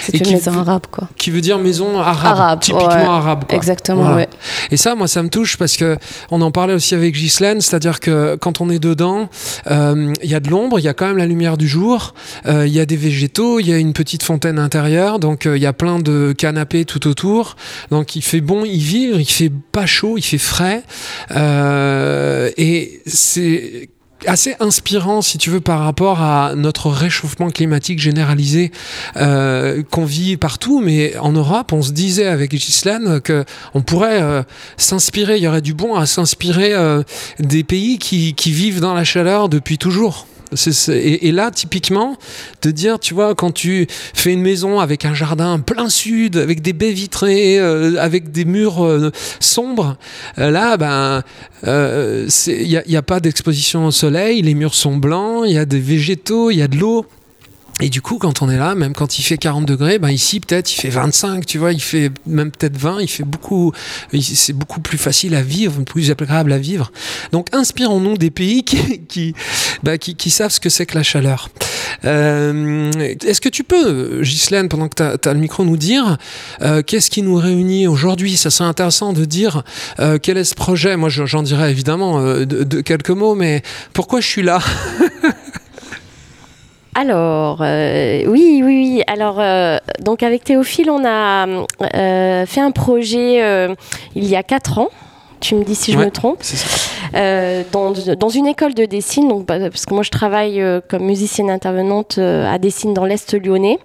C'est une maison arabe, quoi. Qui veut dire maison arabe. Arabe, typiquement ouais. arabe. Quoi. Exactement, Voilà. ouais. Et ça, moi, ça me touche parce que on en parlait aussi avec Ghislaine, c'est-à-dire que quand on est dedans, euh, il y a de l'ombre, il y a quand même la lumière du jour, euh, il y a des végétaux, il y a une petite fontaine intérieure, donc euh, il y a plein de canapés tout autour. Donc il fait bon y vivre, il fait pas chaud, il fait frais, et c'est assez inspirant si tu veux par rapport à notre réchauffement climatique généralisé euh, qu'on vit partout. Mais en Europe on se disait avec Ghislaine que on pourrait euh, s'inspirer il y aurait du bon à s'inspirer euh, des pays qui vivent dans la chaleur depuis toujours Et, là, typiquement, de dire, tu vois, quand tu fais une maison avec un jardin plein sud, avec des baies vitrées, euh, avec des murs euh, sombres, euh, là, ben, il n'y a pas d'exposition au soleil, les murs sont blancs, il y a des végétaux, il y a de l'eau. Et du coup, quand on est là, même quand il fait 40 degrés, ben ici peut-être il fait 25, tu vois, il fait même peut-être 20, il fait beaucoup, c'est beaucoup plus facile à vivre, plus agréable à vivre. Donc inspirons-nous des pays qui, qui, bah, qui, qui savent ce que c'est que la chaleur. Euh, Est-ce que tu peux, Ghislaine, pendant que tu as, le micro, nous dire euh, qu'est-ce qui nous réunit aujourd'hui? Ça serait intéressant de dire euh, quel est ce projet? Moi, je- j'en dirais évidemment euh, de, de quelques mots, mais pourquoi je suis là? Alors, euh, oui, oui, oui. Alors, euh, donc avec Théophile, on a euh, fait un projet il y a quatre ans. Tu me dis si je Ouais. me trompe. Euh, dans, dans une école de Dessine, donc, bah, parce que moi je travaille euh, comme musicienne intervenante euh, à Dessine dans l'Est lyonnais.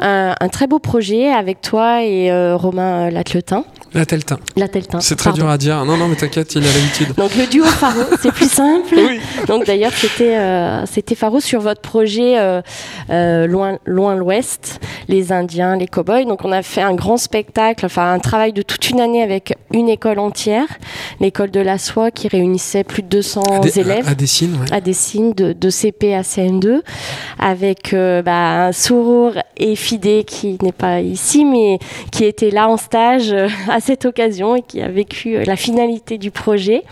Un, un très beau projet avec toi et Romain Latletin. La Teltin. C'est très pardon. dur à dire. Non, non, mais t'inquiète, il a l'habitude. Donc le duo Faro, c'est plus simple. Oui. Donc d'ailleurs c'était euh, c'était Faro sur votre projet euh, euh, loin loin l'Ouest, les Indiens, les cowboys. Donc on a fait un grand spectacle, enfin un travail de toute une année avec une école entière, l'école de la soie qui réunissait plus de 200 À des- élèves À, à Dessine, ouais. à de, de CP à CM2 avec euh, bah, un Sourour et Fidé qui n'est pas ici mais qui était là en stage euh, à cette occasion et qui a vécu euh, la finalité du projet.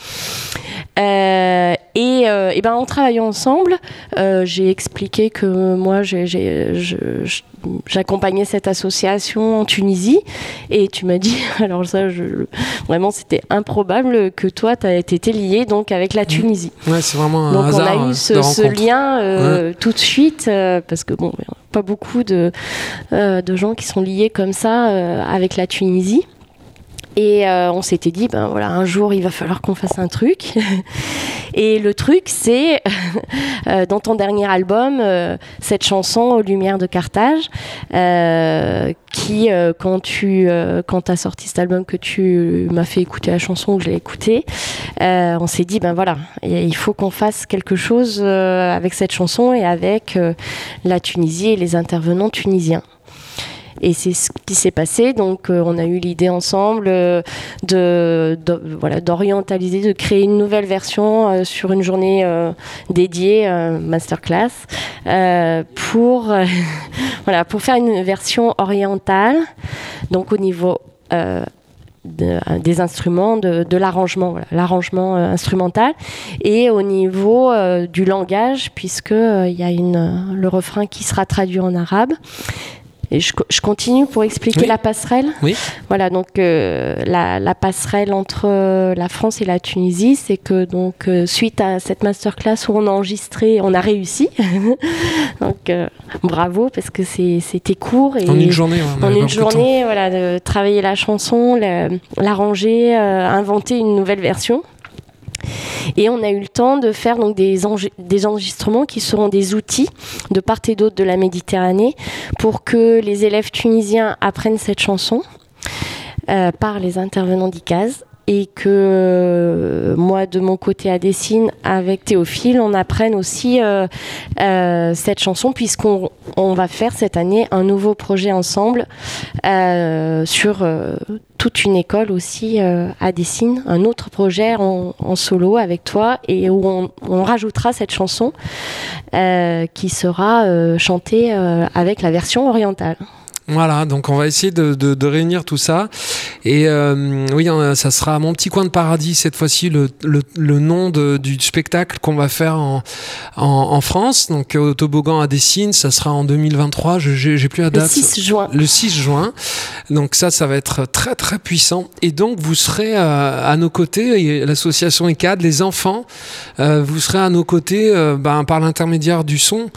Euh, et, euh, et ben en travaillant ensemble, euh, j'ai expliqué que moi j'ai- j'ai- je- je- j'accompagnais cette association en Tunisie et tu m'as dit alors ça je, vraiment c'était improbable que toi tu été lié donc avec la Tunisie. Ouais, c'est vraiment un Donc on a euh, eu ce, de ce lien euh, tout de suite euh, parce que bon, pas beaucoup de, euh, de gens qui sont liés comme ça euh, avec la Tunisie. Et euh, on s'était dit, ben voilà, un jour il va falloir qu'on fasse un truc. Et le truc, c'est euh, dans ton dernier album, euh, cette chanson aux Lumières de Carthage, qui, quand tu as sorti cet album, que tu m'as fait écouter la chanson, que je l'ai écoutée, on s'est dit, ben voilà, il faut qu'on fasse quelque chose avec cette chanson et avec la Tunisie et les intervenants tunisiens. Et c'est ce qui s'est passé. Donc, euh, on a eu l'idée ensemble euh, de, voilà, d'orientaliser, de créer une nouvelle version euh, sur une journée dédiée, masterclass, pour, voilà, pour faire une version orientale. Donc, au niveau de- des instruments, de, l'arrangement, l'arrangement instrumental, et au niveau du langage, puisque il y a une, le refrain qui sera traduit en arabe. Et je, je continue pour expliquer Oui. la passerelle. Oui. Voilà, donc euh, la, la passerelle entre euh, la France et la Tunisie, c'est que donc euh, suite à cette masterclass où on a enregistré, on a réussi. donc euh, bravo parce que c'était court et En une journée. on en une journée, voilà, de travailler la chanson, la- l'arranger, inventer une nouvelle version. Et on a eu le temps de faire des enregistrements qui seront des outils de part et d'autre de la Méditerranée pour que les élèves tunisiens apprennent cette chanson euh, par les intervenants d'ICAS et que euh, moi de mon côté à Dessine avec Théophile on apprenne aussi euh, euh, cette chanson puisqu'on on va faire cette année un nouveau projet ensemble sur toute une école aussi à Dessine, un autre projet en, solo avec toi et où on, rajoutera cette chanson qui sera chantée avec la version orientale. Voilà, donc on va essayer de, de- de réunir tout ça. Et euh, oui, hein, ça sera Mon petit coin de paradis cette fois-ci, le, le- le nom de- du spectacle qu'on va faire en, en, en France. Donc au toboggan à Dessine, ça sera en 2023. Je J'ai plus la Le date. 6 juin. Le 6 juin. Donc ça, ça va être très très puissant. Et donc vous serez euh, à nos côtés, l'association ECAD, les enfants, euh, vous serez à nos côtés euh, ben, par l'intermédiaire du son.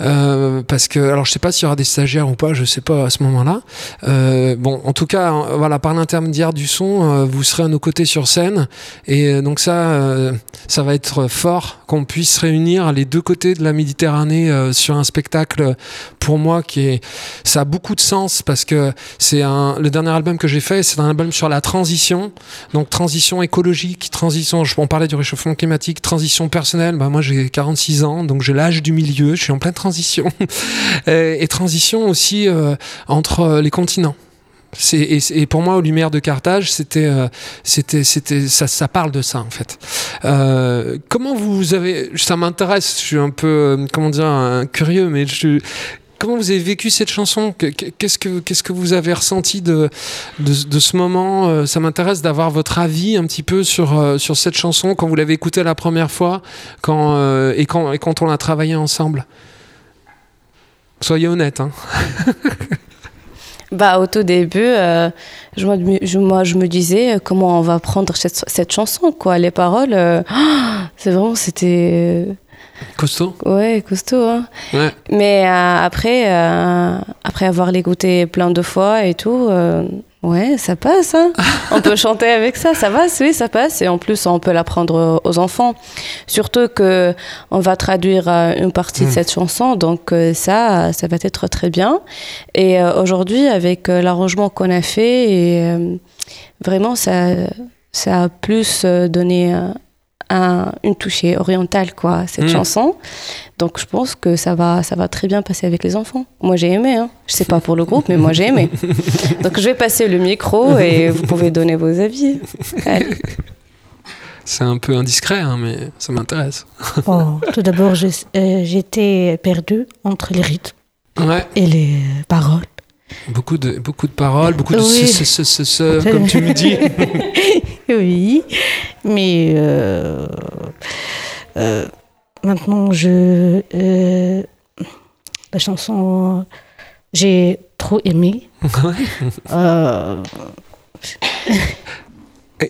Euh, parce que, alors je sais pas s'il y aura des stagiaires ou pas, je sais pas à ce moment-là. Euh, bon, en tout cas, euh, voilà, par l'intermédiaire du son, euh, vous serez à nos côtés sur scène, et euh, donc ça, ça va être fort qu'on puisse réunir les deux côtés de la Méditerranée sur un spectacle. Pour moi, qui est, ça a beaucoup de sens parce que c'est un, le dernier album que j'ai fait, c'est un album sur la transition, donc transition écologique, transition. On parlait du réchauffement climatique, transition personnelle. Bah moi, j'ai 46 ans, donc j'ai l'âge du milieu. Je suis en pleine transition. et, et transition aussi euh, entre euh, les continents. Et, pour moi, aux Lumières de Carthage, c'était, euh, c'était, ça, parle de ça en fait. Euh, comment vous avez, ça m'intéresse. Je suis un peu, comment dire, curieux, mais comment vous avez vécu cette chanson? Que- que- Qu'est-ce que, qu'est-ce que vous avez ressenti de, de, ce moment? Ça m'intéresse d'avoir votre avis un petit peu sur, sur cette chanson quand vous l'avez écoutée la première fois, quand et quand et quand on l'a travaillé ensemble. Soyez honnête. Hein. Bah, au tout début, euh, je, moi, je me disais euh, comment on va prendre cette, cette chanson, quoi. Les paroles, euh, c'est vraiment, c'était. Costaud. euh, ouais, costaud, hein. Ouais. Mais euh, après, euh, après avoir l'écouté plein de fois et tout, euh, ouais, ça passe. Hein. on peut chanter avec ça, ça va, oui, ça passe. Et en plus, on peut l'apprendre aux enfants. Surtout que on va traduire euh, une partie de Mm. cette chanson, donc euh, ça, ça va être très bien. Et euh, aujourd'hui, avec l'arrangement qu'on a fait, et vraiment, ça, ça a plus donné un- une touche orientale, quoi, cette Mm. chanson. Donc je pense que ça va, ça va très bien passer avec les enfants. Moi j'ai aimé, hein. je sais pas pour le groupe, mais moi j'ai aimé. Donc je vais passer le micro et vous pouvez donner vos avis. Allez. C'est un peu indiscret, hein, mais ça m'intéresse. Bon, tout d'abord, euh, j'étais perdue entre les rythmes Ouais. et les paroles. Beaucoup de, beaucoup de paroles, beaucoup de Oui. ce, ce, ce, ce, ce, comme tu me dis. Oui, mais euh, euh, maintenant, je, euh, la chanson, j'ai trop aimé. Euh,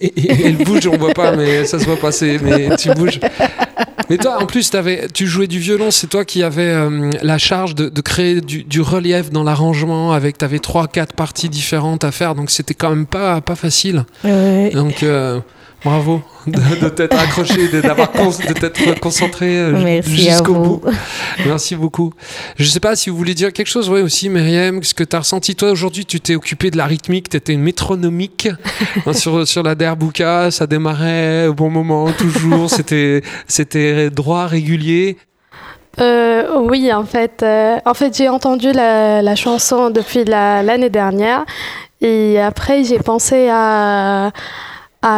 Et, et- elle bouge, on voit pas, mais ça se voit passer, mais tu bouges. Mais toi, en plus, avais, tu jouais du violon, c'est toi qui avais euh, la charge de, de créer du, du relief dans l'arrangement, avec, tu avais trois, quatre parties différentes à faire, donc c'était quand même pas, pas facile. ouais. Donc, euh, bravo de, de t'être accroché, de, d'avoir de t'être concentré euh, jusqu'au bout. Merci beaucoup. Je sais pas si vous voulez dire quelque chose, ouais, aussi, Myriam, ce que tu as ressenti. Toi, aujourd'hui, tu t'es occupé de la rythmique, tu étais métronomique hein, sur, sur la Derbuka, ça démarrait au bon moment, toujours, c'était, c'était droit, régulier. Euh, oui, en fait, euh, en fait j'ai entendu la, la chanson depuis la- l'année dernière et après j'ai pensé à, à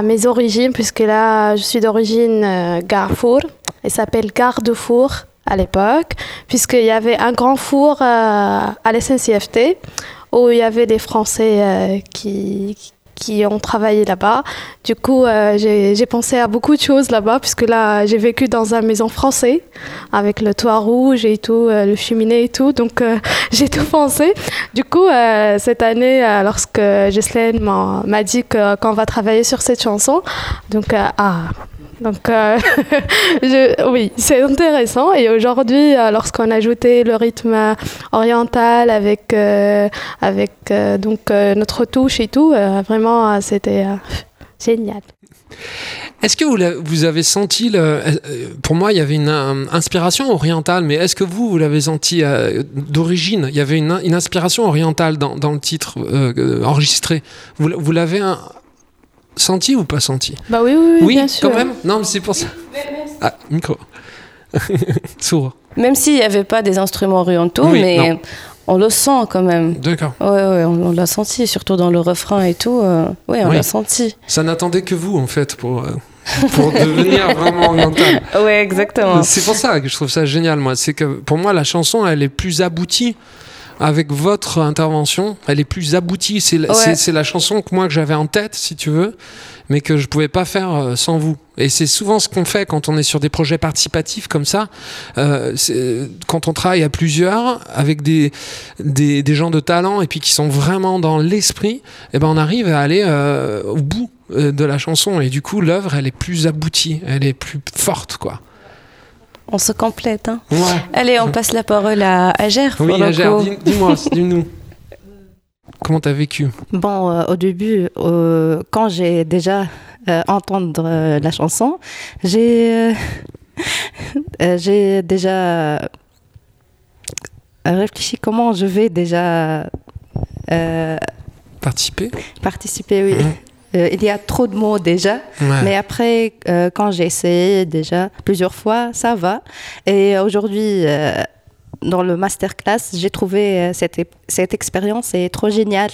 mes origines puisque là je suis d'origine euh, Garfour. Elle s'appelle Gare Four à l'époque puisqu'il y avait un grand four euh, à la SNCFT où il y avait des Français euh, qui qui ont travaillé là-bas. Du coup, euh, j'ai pensé à beaucoup de choses là-bas, puisque là, j'ai vécu dans une maison française, avec le toit rouge et tout, euh, le cheminée et tout. Donc, euh, j'ai tout pensé. Du coup, cette année, lorsque Ghislaine m'a dit qu'on va travailler sur cette chanson, donc, ah. Donc, euh, oui, c'est intéressant. Et aujourd'hui, euh, lorsqu'on a ajouté le rythme euh, oriental avec, avec donc, notre touche et tout, vraiment, c'était génial. Est-ce que vous, avez senti, le, pour moi, il y avait une inspiration orientale, mais est-ce que vous, vous l'avez senti d'origine? Il y avait une, inspiration orientale dans, dans le titre enregistré. Vous, vous l'avez senti ou pas senti Bah oui, oui, oui, bien sûr. quand même Non, mais c'est pour ça. Ah, micro. Sourd. Même s'il n'y avait pas des instruments orientaux, Oui, mais non. on le sent quand même. D'accord. Ouais, ouais, on, on l'a senti, surtout dans le refrain et tout. euh, ouais, on Oui. l'a senti. Ça n'attendait que vous, en fait, pour, euh, pour devenir vraiment oriental. Ouais, exactement. C'est pour ça que je trouve ça génial, moi. C'est que pour moi, la chanson, elle est plus aboutie avec votre intervention. Elle est plus aboutie. C'est la, Ouais. c'est- c'est la chanson que moi que j'avais en tête, si tu veux, mais que je pouvais pas faire euh, sans vous. Et c'est souvent ce qu'on fait quand on est sur des projets participatifs comme ça. Euh, quand on travaille à plusieurs avec des, des, des gens de talent et puis qui sont vraiment dans l'esprit, eh ben on arrive à aller euh, au bout de la chanson et du coup l'œuvre elle est plus aboutie, elle est plus forte quoi. On se complète. Hein. Ouais. Allez, on passe la parole à Ager. pour Oui, coup. dis- dis-moi, dis-nous. Comment t'as vécu? Bon, euh, au début, euh, quand j'ai déjà euh, entendu euh, la chanson, j'ai euh, euh, j'ai déjà réfléchi comment je vais déjà euh, Participer? participer. Oui. Mhm. Euh, il y a trop de mots déjà, Ouais. mais après, euh, quand j'ai essayé déjà plusieurs fois, ça va. Et aujourd'hui, euh, dans le masterclass, j'ai trouvé cette, cette expérience est trop géniale.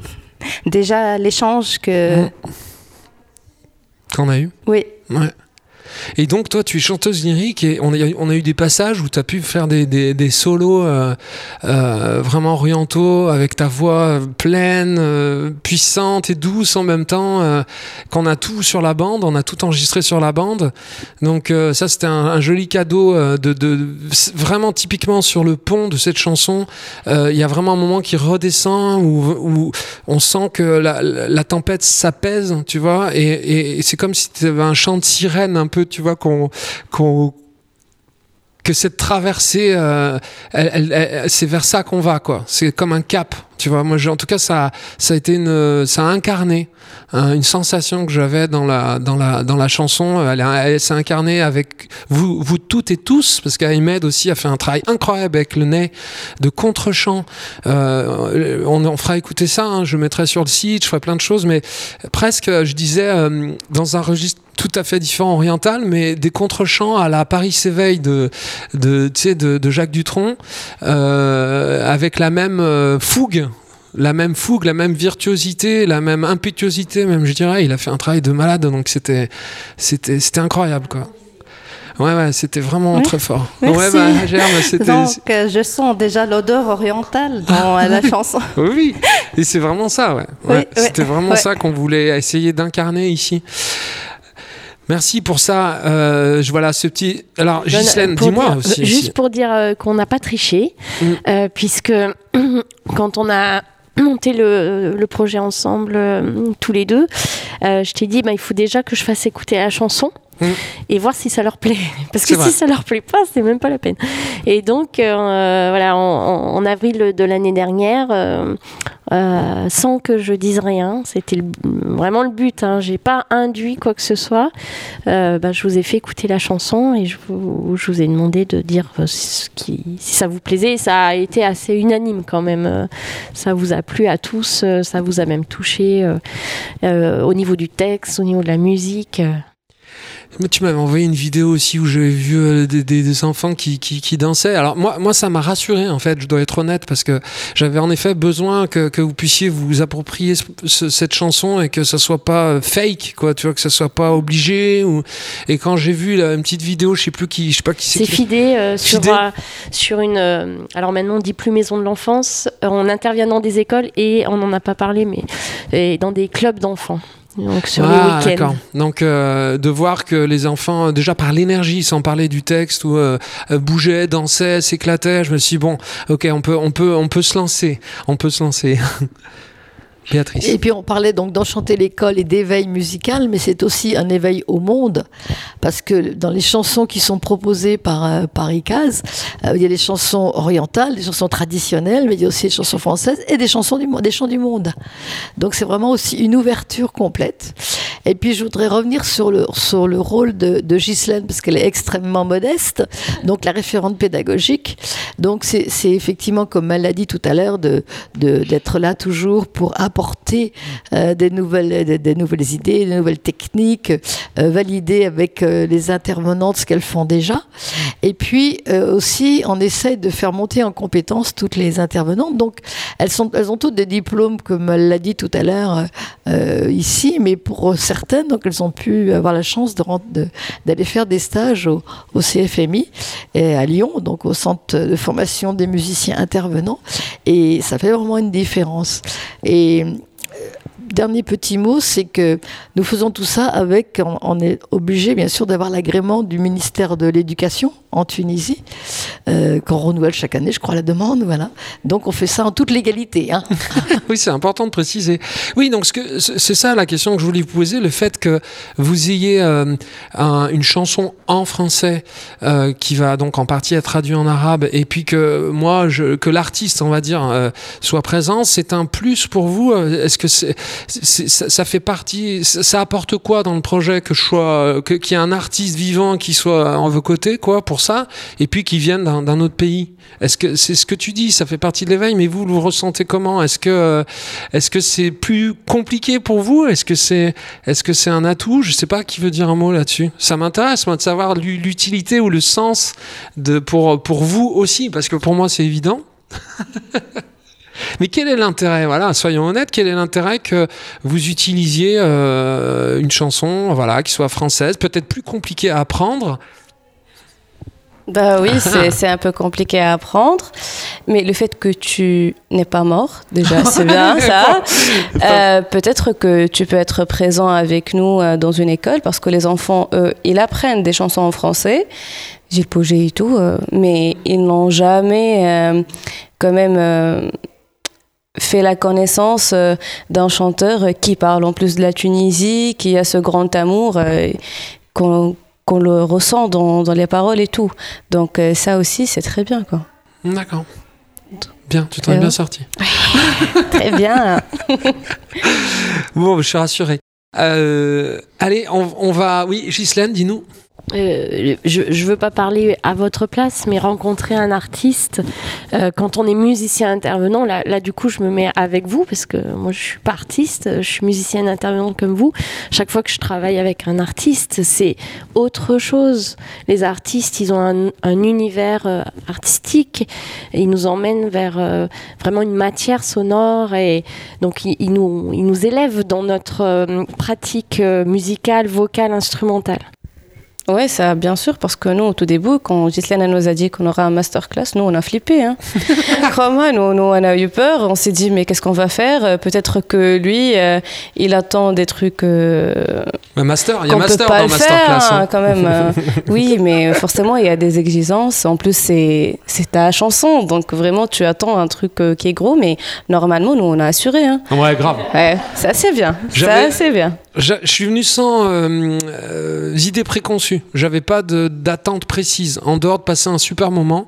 déjà, l'échange que. Qu'on a eu Oui, Ouais. Et donc, toi, tu es chanteuse lyrique et on a, on a eu des passages où tu as pu faire des, des, solos euh, euh, vraiment orientaux avec ta voix pleine, euh, puissante et douce en même temps. qu'on a tout sur la bande, on a tout enregistré sur la bande. Donc, ça, c'était un, joli cadeau de, vraiment typiquement sur le pont de cette chanson. Il y a vraiment un moment qui redescend où, on sent que la, tempête s'apaise, tu vois, et- et c'est comme si tu avais un chant de sirène un peu, tu vois, qu'on, que cette traversée, euh, c'est vers ça qu'on va, quoi. C'est comme un cap, tu vois. Moi, en tout cas, ça, a incarné hein, une sensation que j'avais dans la, dans la, dans la chanson. Elle, elle s'est incarnée avec vous, vous toutes et tous, parce qu'Ahmed aussi a fait un travail incroyable avec le nez de contre-chant. Euh, on, on fera écouter ça, hein, je mettrai sur le site, je ferai plein de choses, mais presque, je disais, euh, dans un registre tout à fait différent oriental, mais des contre-chants à la Paris s'éveille de, de, de, de Jacques Dutronc, euh, avec la même euh, fougue. La même fougue, la même virtuosité, la même impétuosité, même je dirais. Il a fait un travail de malade, donc c'était, c'était, c'était incroyable, quoi. Ouais, ouais, c'était vraiment Oui. très fort. Merci. Ouais, bah, Germe, c'était. donc euh, je sens déjà l'odeur orientale dans la chanson. Oui, et c'est vraiment ça, ouais. Ouais, Oui, oui. C'était vraiment ça qu'on voulait essayer d'incarner ici. Merci pour ça. Euh, je voilà ce petit. Alors, Ghislaine, dis-moi aussi. Juste pour dire euh, qu'on n'a pas triché, Mm. euh, puisque quand on a monté le, le projet ensemble, euh, tous les deux, euh, je t'ai dit, bah, il faut déjà que je fasse écouter la chanson. Mm. Et voir si ça leur plaît. Parce que vrai. si ça leur plaît pas, c'est même pas la peine. Et donc, euh, voilà, en, avril de l'année dernière, euh, euh, sans que je dise rien, c'était vraiment le but. Hein, J'ai pas induit quoi que ce soit. Bah, je vous ai fait écouter la chanson et je vous, je vous ai demandé de dire ce qui, si ça vous plaisait. Et ça a été assez unanime quand même. Ça vous a plu à tous, ça vous a même touché au niveau du texte, au niveau de la musique. Euh. Mais tu m'avais envoyé une vidéo aussi où j'avais vu euh, des, des- des enfants qui, qui, qui dansaient. Alors moi, moi ça m'a rassuré en fait, je dois être honnête, parce que j'avais en effet besoin que, que vous puissiez vous approprier ce- ce- cette chanson et que ça soit pas euh, fake, quoi, tu vois, que ça soit pas obligé. Ou... Et quand j'ai vu là, une petite vidéo, je sais plus qui, je sais pas qui c'est. C'est qui- Fidé euh, sur, euh, sur une. euh, alors maintenant, on dit plus maison de l'enfance. Euh, on intervient dans des écoles et on n'en a pas parlé, mais et dans des clubs d'enfants. Donc sur ah, les week-ends. Donc euh, de voir que les enfants, euh, déjà par l'énergie, sans parler du texte, où euh, euh, bougeaient, dansaient, s'éclataient, je me suis dit, bon, ok, on peut, on peut, on peut se lancer, on peut se lancer. Et puis on parlait donc d'enchanter l'école et d'éveil musical, mais c'est aussi un éveil au monde, parce que dans les chansons qui sont proposées par, euh, par ICAS, euh, il y a des chansons orientales, des chansons traditionnelles, mais il y a aussi des chansons françaises et des chansons du des chants du monde. Donc c'est vraiment aussi une ouverture complète. Et puis je voudrais revenir sur le, sur le rôle de, de Ghislaine, parce qu'elle est extrêmement modeste, donc la référente pédagogique. Donc c'est effectivement, comme elle l'a dit tout à l'heure, de de- d'être là toujours pour apporter euh, des, nouvelles, idées, des nouvelles techniques, euh, valider avec euh, les intervenantes ce qu'elles font déjà. Et puis aussi, on essaie de faire monter en compétence toutes les intervenantes. Donc elles, ont toutes des diplômes, comme elle l'a dit tout à l'heure ici, mais pour certaines, donc elles ont pu avoir la chance d'aller faire des stages au, CFMI à Lyon, donc au centre de formation des musiciens intervenants. Et ça fait vraiment une différence. Dernier petit mot, c'est que nous faisons tout ça avec, on, est obligé bien sûr d'avoir l'agrément du ministère de l'Éducation en Tunisie. euh, qu'on renouvelle chaque année, je crois, la demande. Voilà. Donc on fait ça en toute légalité. Hein. oui, c'est important de préciser. Oui, donc c'est ça la question que je voulais vous poser, le fait que vous ayez euh, une chanson en français euh, qui va donc en partie être traduite en arabe, et puis que moi, que l'artiste, on va dire, soit présent, c'est un plus pour vous. Est-ce que c'est, ça, fait partie, ça, apporte quoi dans le projet que je sois, qu'il y ait un artiste vivant qui soit en vos côtés, quoi, pour ça, et puis qui vienne d'un autre pays? Est-ce que c'est ce que tu dis, ça fait partie de l'éveil, mais vous, le ressentez comment? Est-ce que est-ce que c'est plus compliqué pour vous? Est-ce que c'est est-ce que c'est un atout? Je sais pas qui veut dire un mot là-dessus. Ça m'intéresse moi de savoir l'utilité ou le sens de pour pour vous aussi, parce que pour moi c'est évident. Mais quel est l'intérêt? Voilà, soyons honnêtes, quel est l'intérêt que vous utilisiez euh, une chanson, voilà, qui soit française, peut-être plus compliquée à apprendre, bah oui, c'est un peu compliqué à apprendre, mais le fait que tu n'es pas mort, déjà, c'est bien ça. Euh, Peut-être que tu peux être présent avec nous euh, dans une école, parce que les enfants, eux, ils apprennent des chansons en français, le projet et tout, euh, mais ils n'ont jamais quand même fait la connaissance d'un chanteur qui parle en plus de la Tunisie, qui a ce grand amour qu'on qu'on le ressent dans, dans, les paroles et tout. Donc euh, ça aussi, c'est très bien. quoi. D'accord. Bien, tu t'en es bien sorti. très bien. bon, je suis rassuré. Euh, allez, on, on, va. Oui, Ghislaine, dis-nous. Euh, je ne veux pas parler à votre place, mais rencontrer un artiste, euh, quand on est musicien intervenant, là, du coup je me mets avec vous, parce que moi je suis pas artiste, je suis musicienne intervenante comme vous. Chaque fois que je travaille avec un artiste, c'est autre chose. Les artistes, ils ont un, un univers euh, artistique, ils nous emmènent vers vraiment une matière sonore, et donc ils, nous, élèvent dans notre pratique musicale, vocale, instrumentale. Oui, ça, bien sûr, parce que nous, au tout début, quand Gislaine nous a dit qu'on aura un masterclass, nous, on a flippé. Hein. Crois-moi, nous, nous, on a eu peur. On s'est dit, mais qu'est-ce qu'on va faire? Euh, Peut-être que lui, euh, il attend des trucs. Euh, un master, il y a master dans masterclass. Hein. quand même. Euh, oui, mais forcément, il y a des exigences. En plus, c'est ta chanson, donc vraiment, tu attends un truc qui est gros, mais normalement, nous, on a assuré. Hein. Ouais, grave. Ouais, c'est assez bien. C'est assez bien. Je, je, suis venu sans euh, euh, idées préconçues. J'avais pas d'attente précise. En dehors de passer un super moment.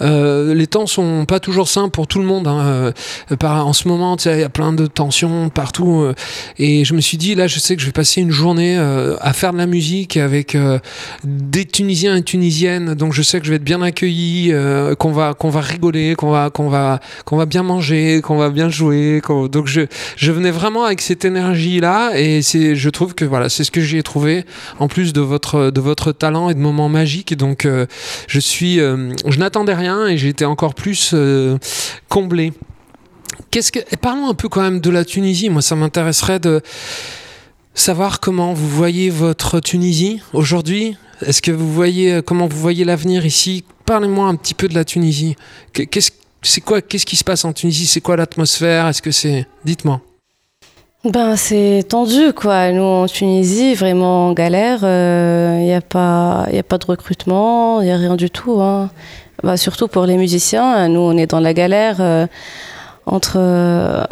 Euh, les temps sont pas toujours simples pour tout le monde. Hein. Euh, en ce moment, il y a plein de tensions partout. Euh, et je me suis dit, là, je sais que je vais passer une journée à faire de la musique avec des Tunisiens et Tunisiennes. Donc je sais que je vais être bien accueilli, qu'on va qu'on va rigoler, qu'on va qu'on va qu'on va bien manger, qu'on va bien jouer. Donc je je venais vraiment avec cette énergie là et je trouve que voilà, c'est ce que j'ai trouvé en plus de votre de votre talent et de moments magiques. Donc euh, je suis, euh, je n'attendais rien et j'ai été encore plus euh, comblé. Qu'est-ce que parlons un peu quand même de la Tunisie. Moi, ça m'intéresserait de savoir comment vous voyez votre Tunisie aujourd'hui. Est-ce que vous voyez comment vous voyez l'avenir ici? Parlez-moi un petit peu de la Tunisie. Qu'est-ce c'est quoi Qu'est-ce qui se passe en Tunisie? C'est quoi l'atmosphère? Est-ce que c'est Dites-moi. Ben, c'est tendu, quoi. Nous, en Tunisie, vraiment en galère. Il euh, n'y a, pas, y a pas de recrutement, il n'y a rien du tout. Hein. Ben, surtout pour les musiciens, nous, on est dans la galère euh, entre, euh,